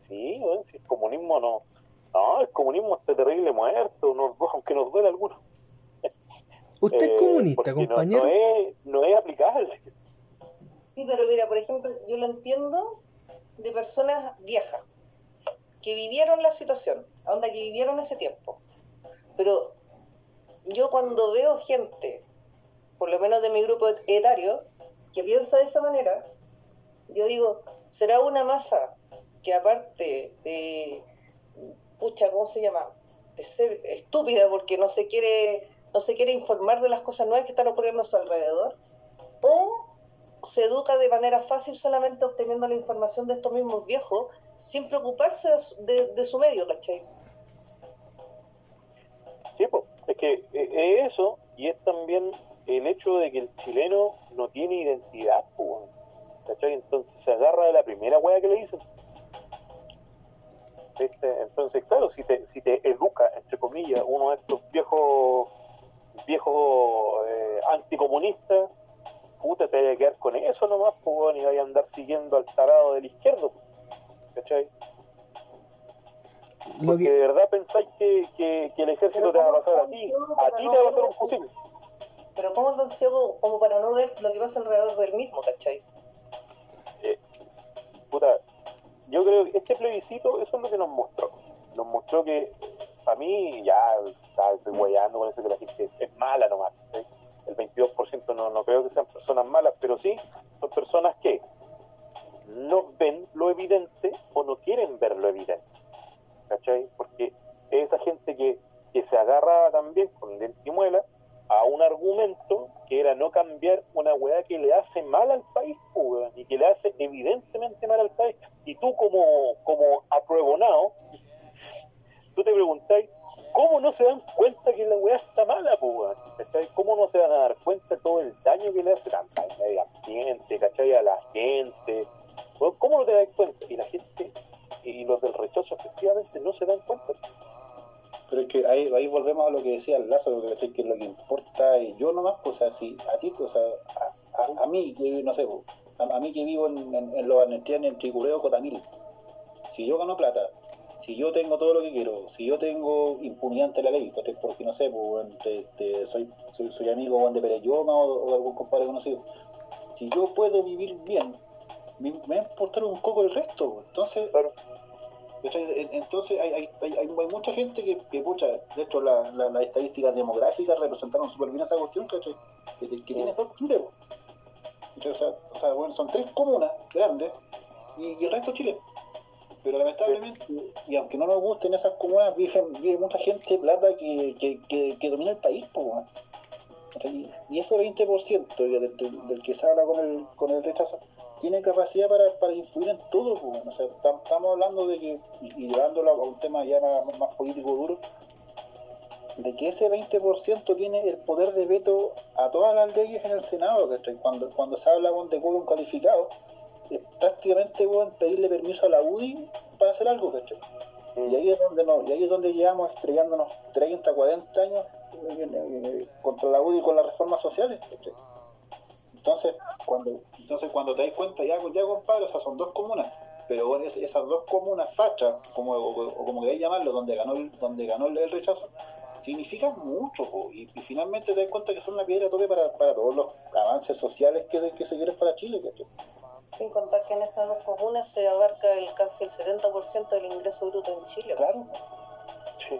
Sí, weón, si el comunismo no. No, el comunismo está terrible muerto, nos- aunque nos duele a algunos. ¿Usted es Eh, comunista, no- compañero? No, es, no es aplicable. Sí, pero mira, por ejemplo, yo lo entiendo de personas viejas que vivieron la situación, onda que vivieron ese tiempo. Pero yo cuando veo gente, por lo menos de mi grupo et- etario, que piensa de esa manera, yo digo, será una masa que aparte de, pucha, ¿cómo se llama? Estúpida porque no se quiere, no se quiere informar de las cosas nuevas que están ocurriendo a su alrededor, o se educa de manera fácil solamente obteniendo la información de estos mismos viejos sin preocuparse de su, medio, ¿cachai? Sí, pues, es que eh, es eso, y es también el hecho de que el chileno no tiene identidad. ¿cachai? Entonces se agarra de la primera wea que le dicen. ¿Viste? Entonces, claro, si te, si te educa, entre comillas, uno de estos viejos viejos eh, anticomunistas, puta, te vaya a quedar con eso nomás, pues, y vaya a andar siguiendo al tarado del izquierdo, ¿cachai? Porque que, de verdad pensáis que, que, que el ejército te va a pasar a ti, a ti te va a pasar un fusil. Pero ¿cómo tan ciego como para no ver lo que pasa alrededor del mismo, ¿cachai? Puta, yo creo que este plebiscito, eso es lo que nos mostró. Nos mostró que, a mí, ya, estoy guayando con eso que la gente es mala nomás. ¿sí? El 22% no, no creo que sean personas malas, pero sí son personas que no ven lo evidente o no quieren ver lo evidente. ¿Cachai? Porque es esa gente que, que se agarra también con diente y muela a un argumento que era no cambiar una weá que le hace mal al país, pues, y que le hace evidentemente mal al país. Y tú como, como apruebonado, tú te preguntáis, ¿cómo no se dan cuenta que la weá está mala, pues. ¿Cómo no se van a dar cuenta todo el daño que le hace al medio ambiente, ¿cachai? A la gente. ¿Cómo no te das cuenta? Y la gente, y los del rechazo efectivamente no se dan cuenta. Pero es que ahí, ahí volvemos a lo que decía el Lazo, que lo que importa es yo nomás, pues, o sea, a ti, o sea, a, a, a mí, que no sé, pues, a, a mí que vivo en, en, en los Arnestianes, en Chicureo, Cotamil, si yo gano plata, si yo tengo todo lo que quiero, si yo tengo impunidad ante la ley, porque, porque, no sé, pues, weón, te- te- soy, soy, soy amigo de Pereyoma o, o algún compadre conocido, si yo puedo vivir bien, me, me va a importar un poco el resto, entonces Claro. Entonces hay, hay, hay, mucha gente que, que pucha, de hecho la- la- las estadísticas demográficas representaron súper bien esa cuestión, ¿cachai? Que, que tiene po. ¿Cachai? O sea, o sea, bueno, son tres comunas grandes y, el resto Chile. pero lamentablemente, y aunque no nos gusten esas comunas, vive, mucha gente plata que, que, que, domina el país. Y ese 20% del, del- del que se habla con el, con el rechazo tiene capacidad para, para influir en todo. O sea, tam- estamos hablando de que, y llevándolo a un tema ya más, más político duro, de que ese 20% tiene el poder de veto a todas las leyes en el Senado. ¿cachai? Cuando, cuando se habla de quórum calificado, es prácticamente weón, pedirle permiso a la UDI para hacer algo. ¿cachai? Y ahí es donde no, y ahí es donde llevamos estrellándonos 30, 40 años eh, eh, contra la UDI con las reformas sociales. ¿cachai? Entonces, cuando, entonces cuando te das cuenta, ya, ya compadre, o sea, son dos comunas, pero bueno, es- esas dos comunas fachas, como, o, o como queráis llamarlo, donde ganó el, donde ganó el rechazo, significan mucho, po, y, y finalmente te das cuenta que son una piedra toque para, para todos los avances sociales que, que se quieren para Chile. ¿cachai? Sin contar que en esas dos comunas se abarca el casi el 70% del ingreso bruto en Chile. Claro. Sí.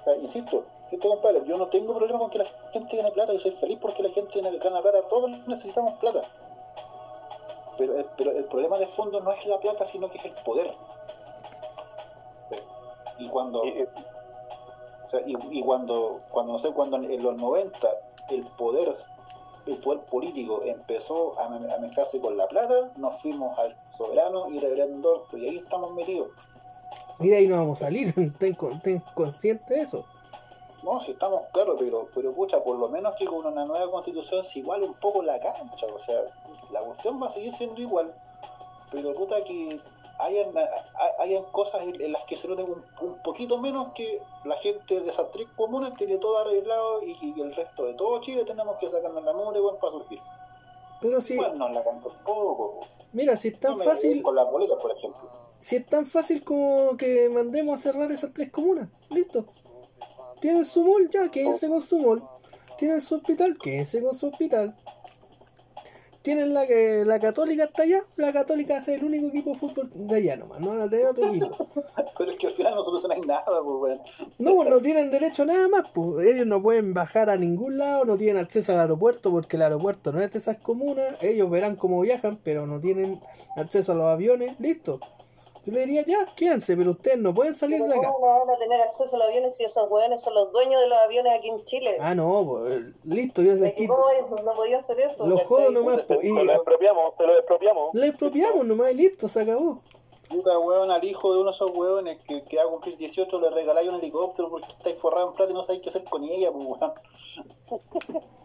O sea, insisto, insisto, compadre, yo no tengo problema con que la gente gane plata, yo soy feliz porque la gente gana plata, todos necesitamos plata. Pero, el- pero el problema de fondo no es la plata, sino que es el poder. Y cuando, Y- sea, y, y cuando, cuando, no sé, cuando en los 90 el poder, el poder político empezó a, me- a mezclarse con la plata, nos fuimos al soberano y reverendo orto, y ahí estamos metidos. Y de ahí no vamos a salir, ten, con- ten consciente de eso. No, si estamos claros, pero, pero pucha, por lo menos que con una nueva constitución se iguale un poco la cancha, o sea, la cuestión va a seguir siendo igual, pero puta que hayan, hay- hayan cosas en, las que se noten un, un poquito menos que la gente de esas tres comunas tiene todo arreglado y, y el resto de todo Chile tenemos que sacarnos la mugre weón, para surgir. Pero si, Igual nos la canto un poco, mira, si es tan no fácil, con las boletas, por ejemplo. si es tan fácil como que mandemos a cerrar esas tres comunas, listo. Tienen su mall, ya, quédense con su mall. Tienen su hospital, quédense con su hospital. Tienen la que la católica está allá, la católica es el único equipo de fútbol de allá nomás, no van a tener otro equipo. Pero es que al final no solucionáis nada, pues, weón. No, pues no tienen derecho a nada más, pues ellos no pueden bajar a ningún lado, no tienen acceso al aeropuerto porque el aeropuerto no es de esas comunas, ellos verán cómo viajan, pero no tienen acceso a los aviones, listo. Yo le diría ya, quédense, pero ustedes no pueden salir Pero de acá. ¿Cómo no van a tener acceso a los aviones si esos hueones son los dueños de los aviones aquí en Chile? Ah, no, pues listo, yo les ¿De que quito. ¿Cómo no podía hacer eso? Los jodo nomás, te, y lo expropiamos, te lo expropiamos. le expropiamos nomás y listo, se acabó. Puta weón, al hijo de uno de esos weones que, que va a cumplir 18 le regaláis un helicóptero porque estáis forrado en plata y no sabéis qué hacer con ella, pues weón.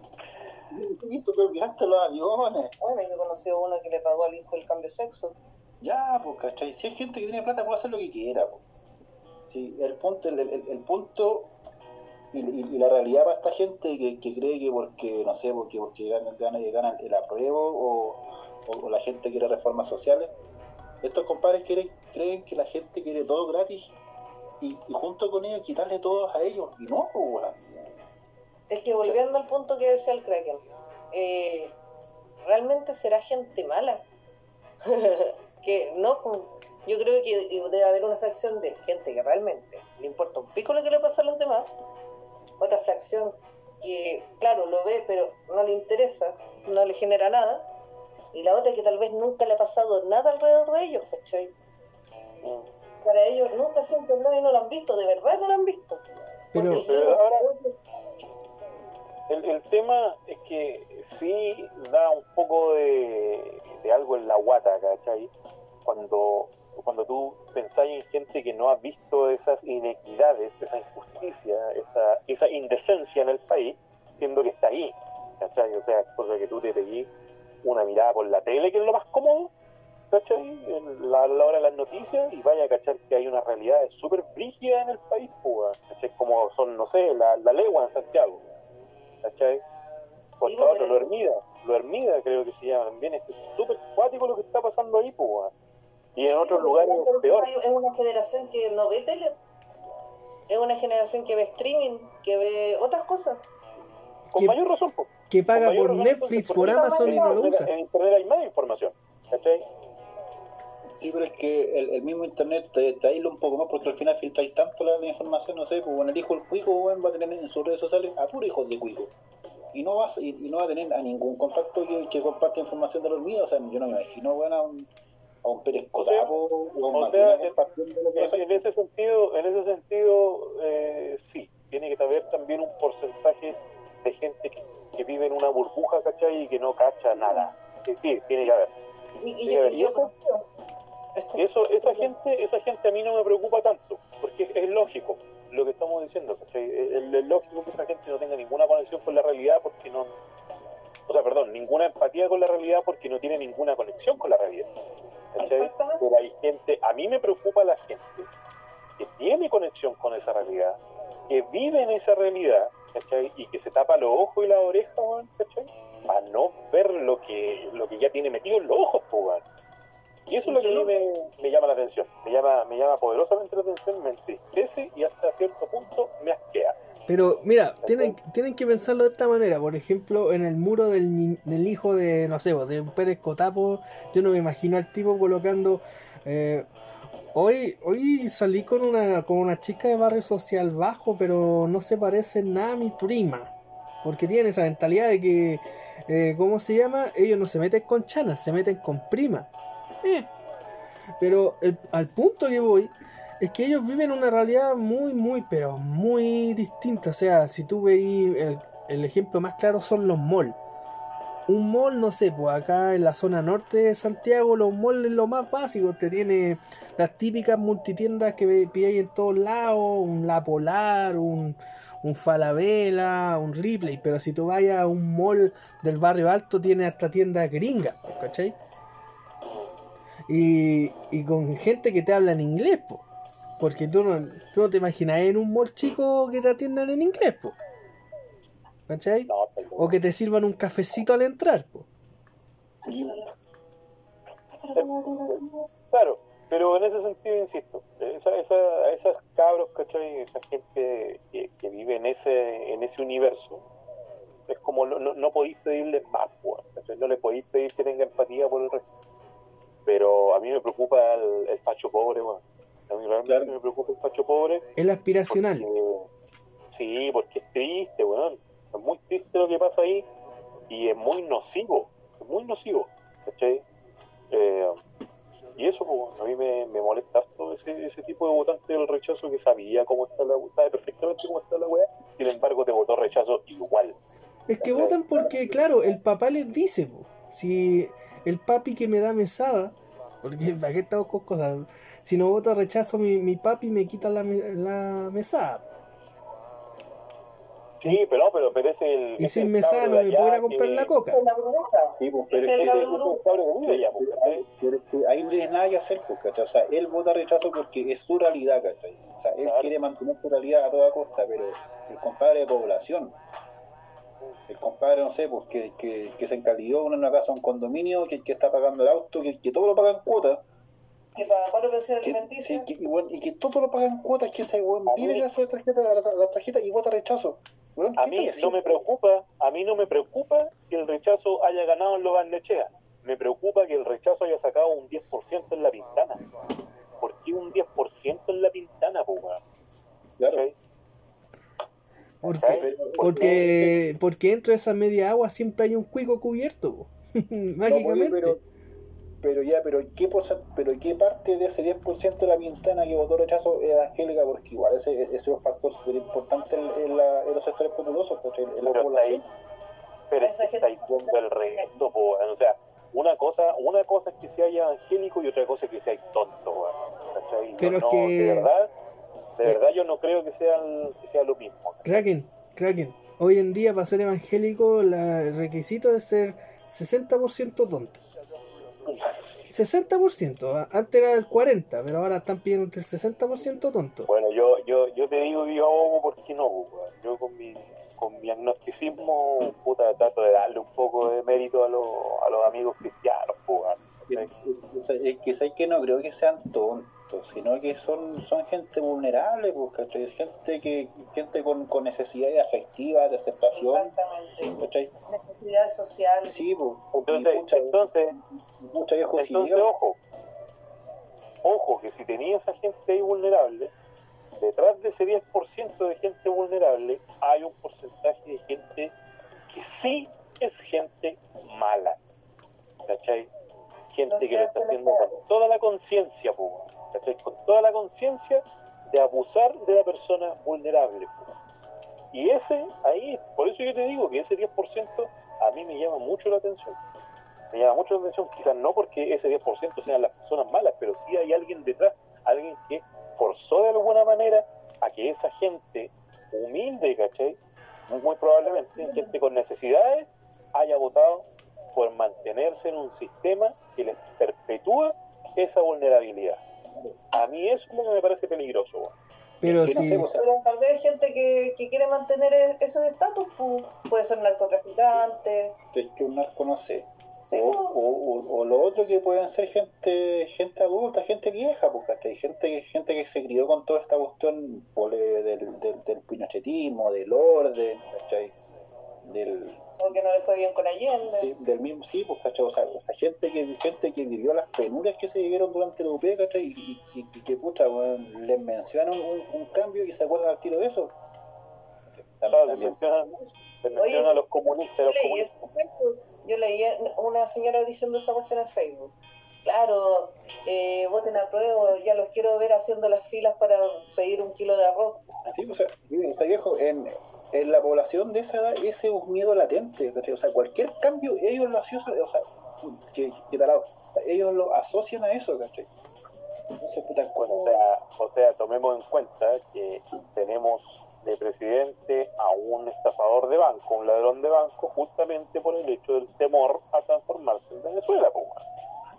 Listo, te olvidaste los aviones. Bueno, yo he conocido uno que le pagó al hijo el cambio de sexo. Ya, pues, ¿cachai? Si hay gente que tiene plata puede hacer lo que quiera, pues. El punto, el, el- punto y, la realidad para esta gente que, cree que porque, no sé, porque, porque ganan, ganan, ganan el apruebo o, o- la gente quiere reformas sociales, estos compadres quieren, creen que la gente quiere todo gratis y, junto con ellos quitarle todo a ellos. Y no, pues. Es que volviendo al punto que decía el Kraken, eh, ¿realmente será gente mala? que no, pues, yo creo que debe haber una fracción de gente que realmente le importa un pico lo que le pasa a los demás, otra fracción que, claro, lo ve, pero no le interesa, no le genera nada, y la otra que tal vez nunca le ha pasado nada alrededor de ellos, ¿cachai? Para ellos nunca siempre nadie no lo han visto, de verdad no lo han visto. Pero, Pero ahora- El, el tema es que sí da un poco de, algo en la guata, ¿cachai? Cuando, cuando tú pensás en gente que no ha visto esas inequidades, esa injusticia, esa, esa indecencia en el país, siendo que está ahí, ¿cachai? O sea, cosa que tú te pegues una mirada por la tele, que es lo más cómodo, ¿cachai? En la hora de las noticias y vaya a cachar que hay una realidad súper brígida en el país, pues, ¿cachai? Como son, no sé, la, la legua en Santiago, ¿cachai? Por Sí, favor, pero- lo Hermida, lo Hermida creo que se llama también, es súper cuático lo que está pasando ahí, pues, y en Sí, otros porque lugares por peor. Es una generación que no ve tele. Es una generación que ve streaming, que ve otras cosas. Con que- mayor razón, pues. que paga por Netflix, por Amazon y no lo usa. En internet hay más información, ¿cachai? Sí, pero es que el, el mismo internet te, te aísla un poco más porque al final filtráis tanto la, la información, no sé, pues bueno, el hijo del cuico weón, va a tener en sus redes sociales a puro hijo de cuico. Y no, vas, y, y no va a tener a ningún contacto que, que comparte información de los míos. O sea, yo no me imagino, bueno, a un, a un Pérez Cotapo o a un o sea, En, en ese sentido, en ese sentido eh, sí, tiene que haber también un porcentaje de gente que, que vive en una burbuja, ¿cachai? Y que no cacha nada. Sí, sí, tiene que haber. Y, y yo, y yo confío. Eso, esa gente, esa gente a mí no me preocupa tanto, porque es, lógico lo que estamos diciendo, ¿cachai? Es, lógico que esa gente no tenga ninguna conexión con la realidad porque no, o sea, perdón, ninguna empatía con la realidad porque no tiene ninguna conexión con la realidad. ¿cachai? Pero hay gente, a mí me preocupa la gente que tiene conexión con esa realidad, que vive en esa realidad, ¿cachai? Y que se tapa los ojos y la oreja, ¿cachai? Para no ver lo que, lo que ya tiene metido en los ojos, weón. Y eso es lo que a mí me, me llama la atención, me llama, me llama poderosamente la atención, me entristece y hasta cierto punto me asquea. Pero mira, tienen, tienen que pensarlo de esta manera. Por ejemplo, en el muro del, del hijo de, no sé, vos, de Pérez Cotapo, yo no me imagino al tipo colocando... eh, hoy hoy salí con una, con una chica de barrio social bajo, pero no se parece nada a mi prima. Porque tiene esa mentalidad de que, eh, ¿cómo se llama? Ellos no se meten con chanas, se meten con prima. Eh. Pero al punto que voy es que ellos viven una realidad muy, muy, pero muy distinta. O sea, si tú veis, el, el ejemplo más claro son los malls. Un mall, no sé, pues acá en la zona norte de Santiago, los malls es lo más básico. Te tiene las típicas multitiendas que pilláis en todos lados, un La Polar, un, un Falabella, un Ripley. Pero si tú vayas a un mall del barrio alto, tiene hasta tiendas gringas, ¿cachai? Y, y con gente que te habla en inglés, po. Porque tú no, tú no te imaginas en un mall chico que te atiendan en inglés, po. ¿Cachai? No, pero- O que te sirvan un cafecito al entrar, po. Claro, pero en ese sentido, insisto, esa, esa, esas cabros, ¿cachai? Esa gente que, que vive en ese, en ese universo, es como no, no, no podéis pedirles más, ¿cachai? No le podéis pedir que tenga empatía por el resto. Pero a mí me preocupa el, el facho pobre, weón. A mí realmente Claro. me preocupa el facho pobre. El aspiracional. porque- sí, porque es triste, weón. Es muy triste lo que pasa ahí y es muy nocivo. Es muy nocivo, ¿cachai? Eh, y eso, pues, a mí me, me molesta harto ese, ese tipo de votante del rechazo que sabía cómo está la sabe perfectamente cómo está la weá, sin embargo te votó rechazo igual. Es que votan porque, claro, el papá les dice, po. Si el papi que me da mesada, porque para qué estamos con cosas, si no voto rechazo, mi, mi papi me quita la, me- la mesada. Sí, pero no, pero, pero es el. Y es sin el mesada no me allá puedo ir a comprar que- la coca. Es la burbuja. Sí, pues, pero Es es el el pues, ahí no tienes nada que hacer, pues, ¿cachai? O sea, él vota rechazo porque es su realidad, ¿cachai? O sea, él Claro. quiere mantener su realidad a toda costa, pero el compadre de población, el compadre, no sé, pues que, que, que se encalilló en una casa, un condominio, que, que está pagando el auto, que, que todo lo pagan cuotas, Que paga cuatro pensiones que, alimenticias. sí, que- y, bueno, y que todo lo pagan cuotas, que ese weón vive mí- gracias a la tarjeta, la, la tarjeta y vota rechazo. A ¿qué mí no me preocupa, a mí no me preocupa que el rechazo haya ganado en los Barnechea. Me preocupa que el rechazo haya sacado un 10% en la pintana. ¿Por qué un 10% en la pintana, weón? Claro. Porque, porque, porque dentro de esa media agua siempre hay un cuico cubierto, po. No, mágicamente. pero, pero ya, pero ¿qué, porcent- pero ¿qué parte de ese 10% de la pintana que votó rechazo es evangélica? Porque igual ese, ese es un factor súper importante en, en la- en los sectores populosos, porque en la Pero población. está Pero es que está ahí el resto, po. O sea, una cosa, una cosa es que sea evangélico y otra cosa es que sea tonto, weón. ¿Cachai? Pero es no, que- de verdad, de verdad yo no creo que sea, el- que sea lo mismo. Kraken, Kraken. Hoy en día, para ser evangélico, la- el requisito es ser 60% tonto. 60%, a- antes era el 40%, pero ahora están pidiendo el 60% tonto. Bueno, yo, yo, yo te digo yo porque no, pues, yo con mi, con mi agnosticismo, puta, trato de darle un poco de mérito a, los a los amigos cristianos, pues. Es, es- es que sé que no creo que sean tontos, sino que son, son gente vulnerable, pues, ¿cachai? gente que gente con, con necesidades afectivas, de aceptación. Necesidades sociales. Sí, pues, Entonces, entonces, mucha ojo, ojo, que si tenía esa gente ahí vulnerable, detrás de ese 10% de gente vulnerable hay un porcentaje de gente que sí es gente mala, ¿cachai? Gente que lo está haciendo con toda la conciencia, con toda la conciencia de abusar de la persona vulnerable. Y ese, ahí, por eso yo te digo que ese 10% a mí me llama mucho la atención. Me llama mucho la atención, quizás no porque ese 10% sean las personas malas, pero sí hay alguien detrás, alguien que forzó de alguna manera a que esa gente humilde, ¿cachai? Muy probablemente, gente con necesidades, haya votado por mantenerse en un sistema que les perpetúa esa vulnerabilidad. A mí eso es lo que me parece peligroso. Pero no sé, o sea, Pero tal vez hay gente que, que quiere mantener e- ese estatus, pu. puede ser narcotraficante. es que un narco no sé. Sí, o, po. o- o- o lo otro que pueden ser gente gente adulta, gente vieja, porque hay gente, que- gente que se crió con toda esta cuestión eh, del, del, del pinochetismo, del orden, ¿cachai? Del, O que no le fue bien con Allende. sí, del mismo, sí, pues, ¿cachai? O sea, o sea, gente, que, gente que vivió las penurias que se vivieron durante la UP, ¿cachai? Y, y, y que, puta, weón, les mencionan un, un cambio y se acuerdan al tiro de eso. Claro, les mencionan, les mencionan a los comunistas, los leí comunistas. eso. Yo leí una señora diciendo esa cuestión en Facebook. Claro, eh, voten a prueba, ya los quiero ver haciendo las filas para pedir un kilo de arroz. Sí, o sea, o sea, viejo, en, en la población de esa edad ese es un miedo latente, ¿cachai? o sea, cualquier cambio ellos lo asocian, o sea, que, que talado, ellos lo asocian a eso, ¿cachai? Entonces, puta, ¿cómo? o sea, o sea, tomemos en cuenta que tenemos de presidente a un estafador de banco, un ladrón de banco, justamente por el hecho del temor a transformarse en Venezuela.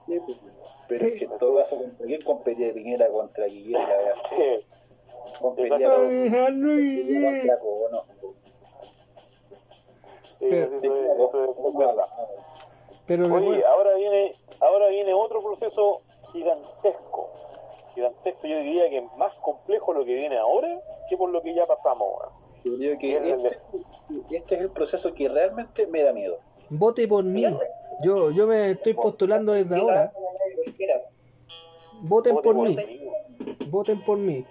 Sí, pues, pero es que en todo caso, ¿contra quién competía Piñera contra Guillermo? Sí, con- Alejandro Guillén. Pero- Oye, ahora viene, ahora viene otro proceso gigantesco. Gigantesco, yo diría que es más complejo lo que viene ahora que por lo que ya pasamos. Yo creo que este, este es el proceso que realmente me da miedo. vote por mí. Yo, yo me estoy postulando desde ahora. Voten Vote por mí. Voten por mí.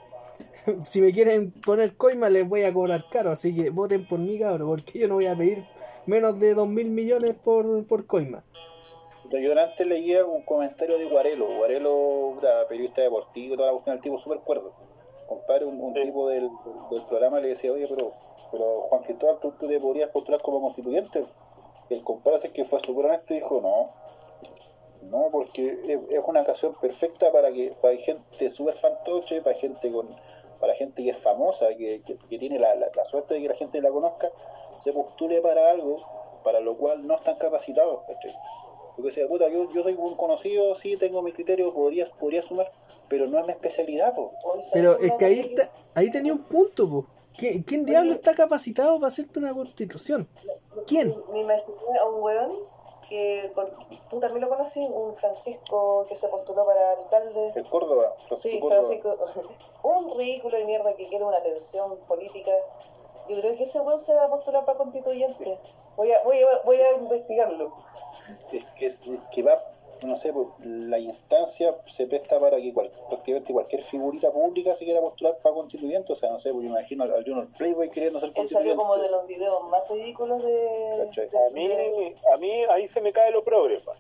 Si me quieren poner coima les voy a cobrar caro, así que voten por mí, cabrón, porque yo no voy a pedir menos de dos mil millones por, por coima. Yo antes leía un comentario de Guarelo, Guarelo, periodista deportivo, toda la cuestión, el tipo súper cuerdo. Compadre, un, un Sí. tipo del, del programa le decía, oye, pero, pero Juan Cristóbal, ¿tú, tú te podrías postular como constituyente. Y el compadre ese que fue súper honesto y dijo, no, no, porque es, es una ocasión perfecta para que para gente súper fantoche, para gente con para gente que es famosa, que, que- que tiene la, la- la suerte de que la gente la conozca, se postule para algo para lo cual no están capacitados. ¿cachai? Porque decía, puta, yo, yo soy un conocido, sí, tengo mi criterio, podría, podría sumar, pero no es mi especialidad, po. Pero es que ahí está, ahí tenía un punto, po. ¿Quién, quién diablo está capacitado para hacerte una constitución? ¿Quién? Me imaginé a un weón que con- tú también lo conocí, un Francisco que se postuló para alcalde. El Córdoba, Francisco Sí, Córdoba. Francisco. Un ridículo de mierda que quiere una atención política. Yo creo que ese weón se va a postular para constituyente. Voy a, voy a, voy a investigarlo. es que, es que va, no sé, pues, la instancia se presta para que cual- prácticamente cualquier figurita pública se quiera postular para constituyente, o sea, no sé, pues yo imagino al, Junior Playboy queriendo ser Él constituyente. salió como de los videos más ridículos de. A mí, de- a mí ahí se me cae lo progre. pa.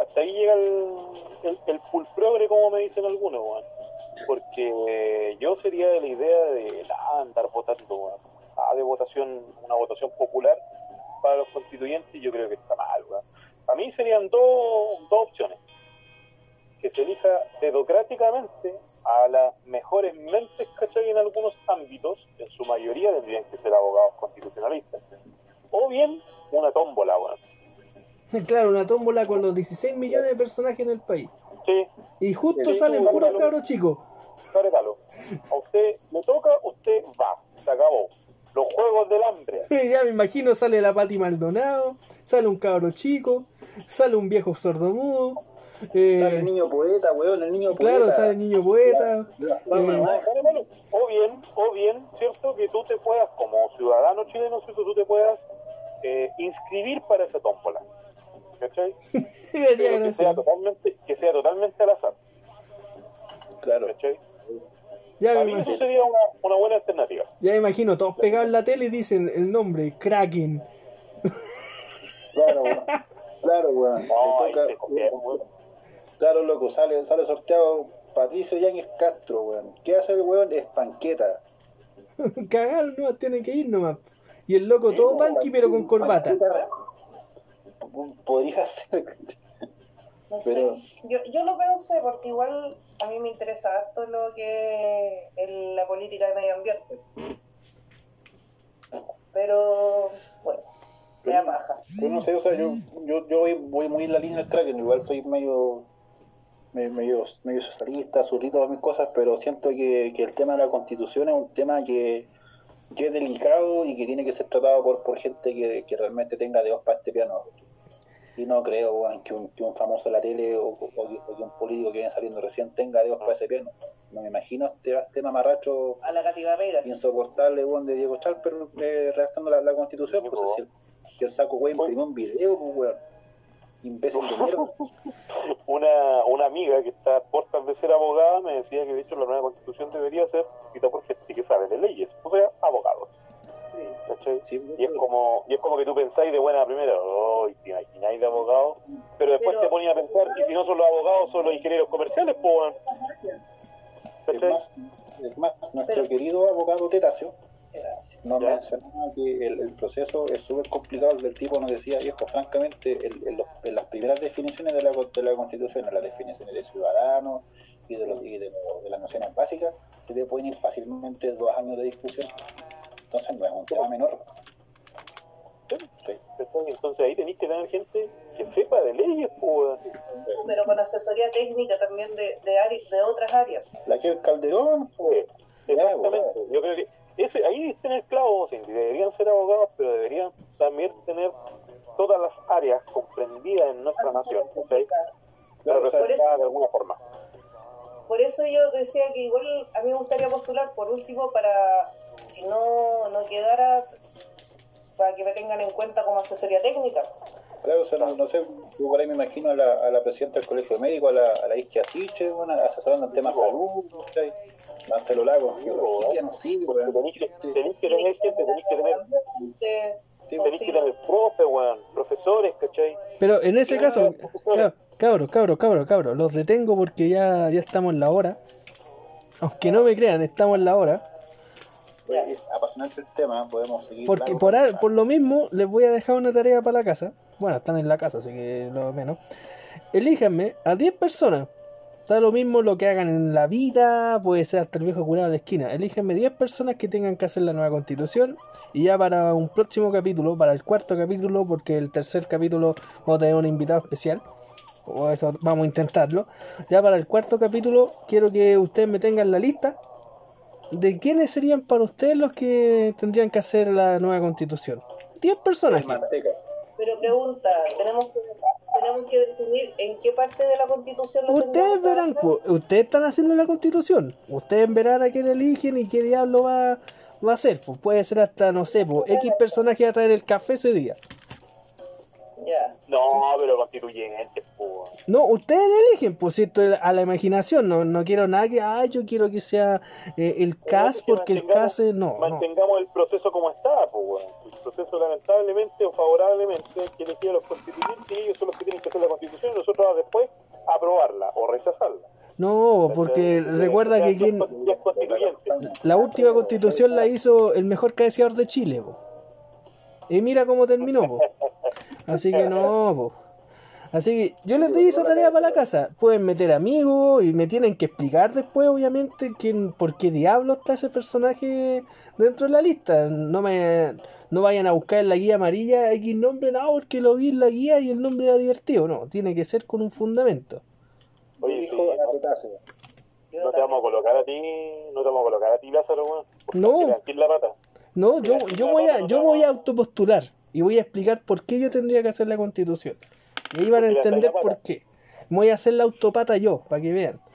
Hasta- ahí llega el, el, el full progre, como me dicen algunos, weón. Porque eh, yo sería de la idea de ah, andar votando, weón. Ah, de votación, una votación popular para los constituyentes, yo creo que está mal, weón. A mí serían dos, dos opciones. Que se elija democráticamente a las mejores mentes, ¿cachai? En algunos ámbitos, en su mayoría tendrían que ser abogados constitucionalistas. O bien una tómbola, weón. Claro, una tómbola con los 16 millones de personajes en el país. Sí, Y justo Sí, salen puros cabros chicos. regalo. A usted le toca, usted va. Se acabó. Los juegos del hambre. ya me imagino, sale la Pati Maldonado, sale un cabro chico, sale un viejo sordomudo. eh, Sale el niño poeta, weón, el niño claro, poeta. sale el niño poeta. La eh. O bien, o bien, ¿cierto? Que tú te puedas, como ciudadano chileno, ¿cierto? Tú te puedas eh, inscribir para esa tómbola. ¿Cachai? Pero que sea totalmente, que sea totalmente al azar. Claro. ¿Cachai? Ya me, mí eso imagino, sería una, una buena alternativa. ya me imagino, todos pegados en la tele y dicen el nombre, Kraken. Claro, weón. Claro, weón. No, toca, claro, loco, sale, sale sorteado Patricio Yáñez Castro, weón. ¿Qué hace el weón? Es panqueta. Cagaron, no, tiene que ir nomás. Y el loco Sí, todo punky pero con corbata. Panqueta, Podría ser. No sé. Yo, yo lo pensé porque igual a mí me interesa harto lo que es la política de medio ambiente. Pero, bueno, me da paja. Yo no sé, o sea, yo, yo, yo voy, voy muy en la línea del Kraken, igual soy medio me- medio, medio socialista, zurrito para mis cosas, pero siento que, que el tema de la constitución es un tema que, que es delicado y que tiene que ser tratado por, por gente que, que realmente tenga dedos para este piano. Y no creo que, un, que un famoso de la tele o, o que, o que un político que viene saliendo recién tenga dedos para ese piano. No me imagino este, este mamarracho A la Barriga. insoportable weón, de Diego Chalper eh, redactando la, la constitución, pues si el, que el saco weón imprimió un video, pues weón. Imbécil de mierda. Una, una amiga que está a puertas de ser abogada me decía que de hecho la nueva constitución debería ser escrita por gente que sabe de leyes, o sea, abogados. ¿Cachai? Sí, Y es como, y es como que tú pensáis de buena primera, oh, te imagináis de abogados, pero después Pero- te ponen a pensar, y si no son los abogados, son los ingenieros comerciales, pues. Es más, es más, nuestro Pero- querido abogado Tetacio Gracias. nos Ya. mencionaba que el, el proceso es súper complicado. El tipo nos decía, viejo, francamente, el- en, los- en las primeras definiciones de la, de la Constitución, en las definiciones de ciudadano y de, los, y de, de las nociones básicas, se te pueden ir fácilmente dos años de discusión. Entonces no es un tema menor. Entonces ahí tenéis que tener gente que sepa de leyes, pues. Pero con asesoría técnica también de, de, de otras áreas. La que el Calderón, Sí, Ya, Exactamente. Yo creo que ese, ahí está en el clavo, sí, deberían ser abogados, pero deberían también tener todas las áreas comprendidas en nuestra nación, de alguna forma. Por eso yo decía que igual a mí me gustaría postular por último para, si no, no quedara, para que me tengan en cuenta como asesoría técnica. Claro, o sea, no, no sé, yo por ahí me imagino a la, a la presidenta del colegio médico, a la, a la Isquia bueno, asesorando en temas de salud, ¿cachai? Marcelo Lago, geología, no sé. Tenéis que, tenéis que tener gente, tenéis que tener, Sí, tenéis que sí. tener profes, weón, profesores, ¿cachai? Pero en ese Sí, caso, cabros, cabros, cabros, cabros, los detengo porque ya, ya estamos en la hora. Aunque no me crean, estamos en la hora. Es apasionante el tema, podemos seguir. Porque por, a- por lo mismo les voy a dejar una tarea para la casa. Bueno, están en la casa, así que lo menos. Elíjanme a 10 personas. Da lo mismo lo que hagan en la vida, puede ser hasta el viejo curado de la esquina. Elíjanme 10 personas que tengan que hacer la nueva constitución. Y ya para un próximo capítulo, para el cuarto capítulo, porque el tercer capítulo vamos a tener un invitado especial. O eso vamos a intentarlo. Ya para el cuarto capítulo, quiero que ustedes me tengan la lista de quiénes serían para ustedes los que tendrían que hacer la nueva constitución. 10 personas. Pero pregunta, tenemos que, tenemos que definir en qué parte de la constitución lo Ustedes verán, po, ustedes están haciendo la constitución. Ustedes verán a quién eligen y qué diablo va, va a hacer. Pues puede ser hasta, no sé, pues, X personaje va a traer el café ese día. No, pero constituyentes, pues, weón. No, ustedes eligen, pues esto es a la imaginación. No, no quiero nada que, ah, yo quiero que sea eh, el CAS que porque el CAS es. No, no. Mantengamos el proceso como está, pues. El proceso, lamentablemente o favorablemente, que elegir a los constituyentes y ellos son los que tienen que hacer la constitución y nosotros después aprobarla o rechazarla. No, porque recuerda que quien, constituyente. la última constitución la hizo el mejor cabeceador de Chile, po. Y mira cómo terminó, po. Así que no, po. Así que yo les doy esa tarea para la casa. Pueden meter amigos y me tienen que explicar después, obviamente, quién, por qué diablo está ese personaje dentro de la lista. No me no vayan a buscar en la guía amarilla X nombre, no, porque lo vi en la guía y el nombre era divertido. No, tiene que ser con un fundamento. Oye, Dijo sí, no te vamos a colocar a ti, no te vamos a colocar a ti, Lázaro, weón. No. te la pata. No, yo, yo voy a, yo voy a autopostular y voy a explicar por qué yo tendría que hacer la constitución. Y ahí van a entender por qué. Voy a hacer la autopata yo, para que vean.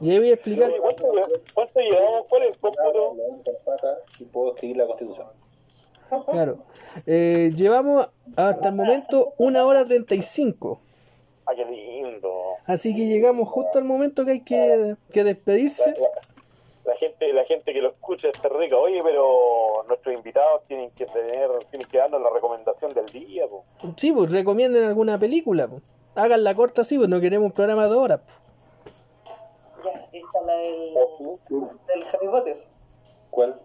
Y ahí voy a explicar. ¿Cuánto, cuánto llevamos por el cómputo? Y puedo escribir la constitución. Claro. Eh, llevamos hasta el momento una hora 35. Ah, qué lindo. Así que llegamos justo al momento que hay que, que despedirse. La, la- la gente la gente que lo escucha está rica. Oye, pero nuestros invitados tienen que tener, tienen que darnos la recomendación del día, po. Sí, pues recomienden alguna película. Pues. Hagan la corta así, pues no queremos un programa de horas. pues. Ya, esta es la del, del Harry Potter. ¿Cuál?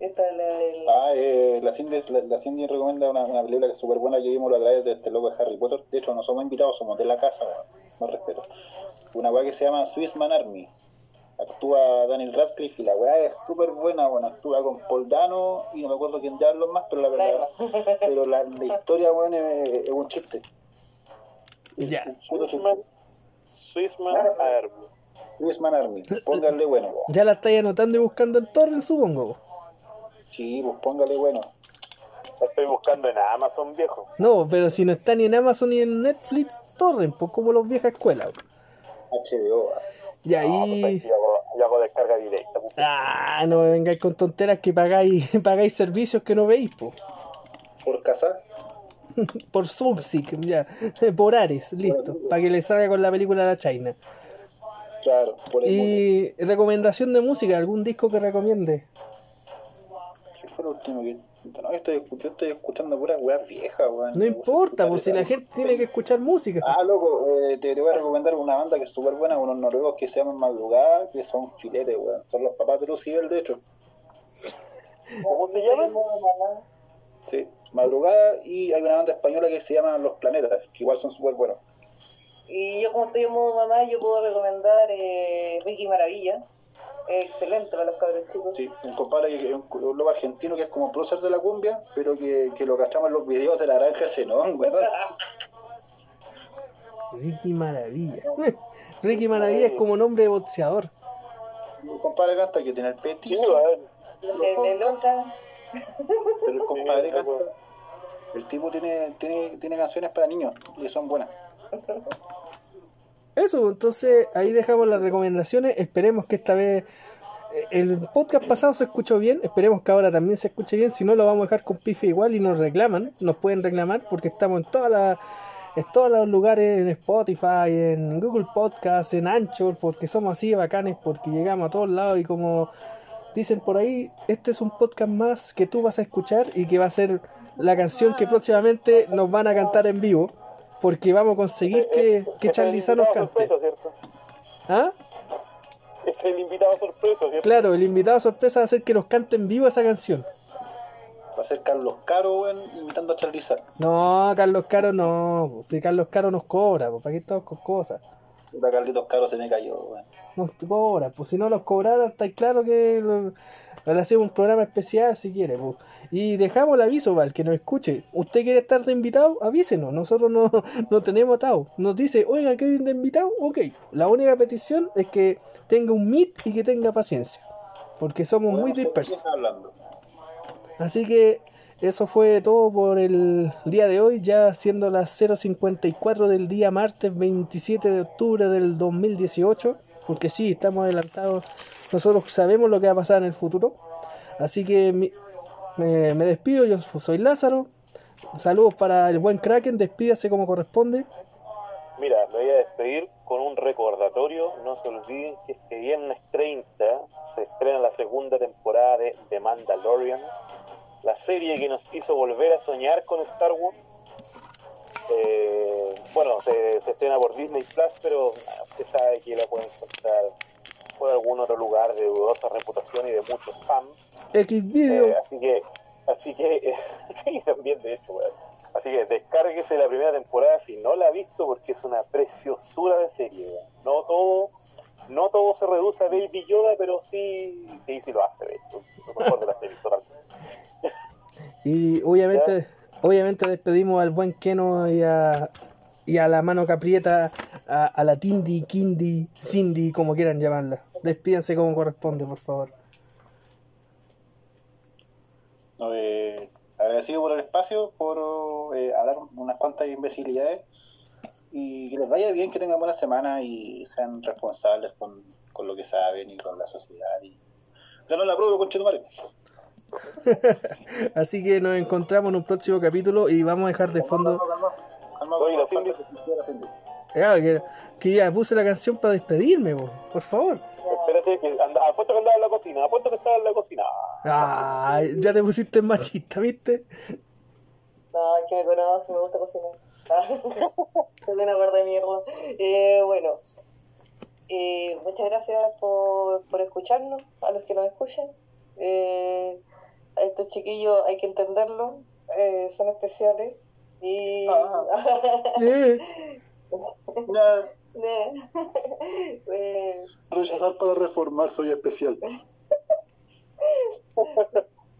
Esta es la del. Ah, eh, la Cindy, la, la Cindy recomienda una, una película que es súper buena que vimos a través de este loco de Harry Potter. De hecho, no somos invitados, somos de la casa, no respeto. Una weá que se llama Swissman Army. Actúa Daniel Radcliffe y la weá es súper buena, bueno, actúa con Paul Dano y no me acuerdo quién diablos más, pero la verdad, pero la, la historia, weón, es, es un chiste. Ya. Chiste. Swissman, Swissman Army. Swissman Army, póngale bueno. Ya la estáis anotando y buscando en torrent, supongo. Sí, pues póngale bueno. La estoy buscando en Amazon, viejo. No, pero si no está ni en Amazon ni en Netflix, torrent, pues como los viejas escuelas. HBO. Y No, pues ahí... yo, hago, yo hago descarga directa. pues. Ah, no me vengáis con tonteras que pagáis, pagáis servicios que no veis, po. Por casa. Por Subsic, ya. Por Ares, listo. Para que le salga con la película La China. Claro, por el Y recomendación de música, algún disco que recomiende. ¿Qué fue lo último que.? No, yo estoy, yo estoy escuchando puras weas viejas, weón. No importa, pues si la gente tiene que escuchar música. Ah, loco, eh, te, te voy a recomendar una banda que es súper buena, unos noruegos que se llaman Madrugada, que son filetes, weón. Son los papás de Lucibel, de hecho. ¿Cómo se llaman? Sí, Madrugada, y hay una banda española que se llama Los Planetas, que igual son súper buenos. Y yo, como estoy en modo mamá, yo puedo recomendar eh, Ricky Maravilla. Es excelente para los cabros chicos. Sí, un compadre, que, un, un loco argentino que es como prócer de la cumbia, pero que, que lo cachamos en los videos de la naranja Zenón, weón. Ricky Maravilla. Ricky Maravilla es como nombre de boxeador. Un compadre canta que tiene el Sí, petizo, weón. Desde loca. pero el compadre Sí, canta. El tipo tiene, tiene, tiene canciones para niños y son buenas. Eso, entonces ahí dejamos las recomendaciones. Esperemos que esta vez eh, el podcast pasado se escuchó bien. Esperemos que ahora también se escuche bien. Si no, lo vamos a dejar con pife igual y nos reclaman. Nos pueden reclamar porque estamos en todas las en todos los lugares, en Spotify, en Google Podcast, en Anchor, porque somos así de bacanes, porque llegamos a todos lados y como dicen por ahí, este es un podcast más que tú vas a escuchar y que va a ser la canción que próximamente nos van a cantar en vivo, porque vamos a conseguir que, que Charlie Sa nos invitado cante. sorpresa, ¿cierto? ¿Ah? Es el invitado sorpresa, ¿cierto? Claro, el invitado sorpresa va a ser que nos cante en vivo esa canción. Va a ser Carlos Caro, weón, imitando a Charlie Sa. No, Carlos Caro no. Si Carlos Caro nos cobra, pues, ¿para qué estamos con cosas? Puta, Carlitos Caro se me cayó, weón. Nos cobra, pues si no los cobraran, está claro que lo- le hacemos un programa especial si quiere. Y dejamos el aviso para el que nos escuche. ¿Usted quiere estar de invitado? Avísenos. Nosotros no, no tenemos atado. Nos dice, oiga, ¿quieren de invitado? Ok. La única petición es que tenga un meet y que tenga paciencia. Porque somos muy dispersos. Así que eso fue todo por el día de hoy, ya siendo las 0.54 del día martes 27 de octubre del 2018, porque sí, estamos adelantados, nosotros sabemos lo que va a pasar en el futuro. Así que mi- me, despido, yo soy Lázaro, saludos para el buen Kraken, despídase como corresponde. Mira, me voy a despedir con un recordatorio. No se olviden que este viernes 30 se estrena la segunda temporada de The Mandalorian, la serie que nos hizo volver a soñar con Star Wars. Eh, bueno, se, estrena por Disney Plus, pero usted sabe que la pueden encontrar por algún otro lugar de dudosa reputación y de mucho spam. X video, Eh, así que, así que, sí, también de hecho, weón. Así que descárguese la primera temporada si no la ha visto porque es una preciosura de serie, weón. No todo, no todo se reduce a Baby Yoda, pero sí, sí, sí lo hace, de hecho. Lo mejor de la serie, totalmente. y obviamente, obviamente despedimos al buen Keno y a, y a la mano caprieta, a, a la Tindy, Kindy, Cindy, como quieran llamarla. Despídense como corresponde, por favor. No, eh, agradecido por el espacio, por eh, hablar unas cuantas imbecilidades y que les vaya bien, que tengan buena semana y sean responsables con, con lo que saben y con la sociedad. Y... Ganó la prueba con Chetumare. Así que nos encontramos en un próximo capítulo y vamos a dejar de fondo. Oye, que Cindy. Ah, que, que ya puse la canción para despedirme, po, por favor. Espérate, que anda, apuesto que andaba en la cocina, apuesto que estaba en la cocina. Ay, ya te pusiste machista, ¿viste? No, es que me conoce, me gusta cocinar. Soy una verde de mierda. Eh, bueno, eh, muchas gracias por, por escucharnos, a los que nos escuchan. Eh, a estos chiquillos hay que entenderlo, eh, son especiales. Y. Nada, Eh, rechazar para reformar, soy especial.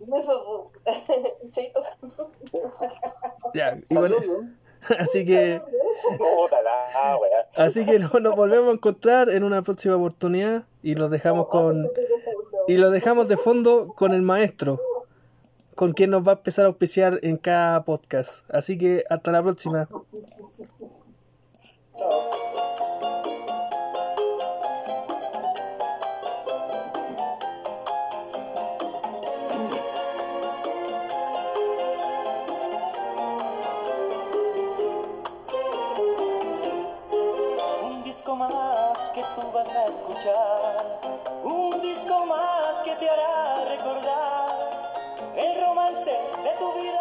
Chaito. ya, Saludos. así que, así que no, nos volvemos a encontrar en una próxima oportunidad y los dejamos con, y lo dejamos de fondo con el maestro, con quién nos va a empezar a auspiciar en cada podcast. Así que hasta la próxima. Un disco más que tú vas a escuchar, un disco más que te hará se detuviera.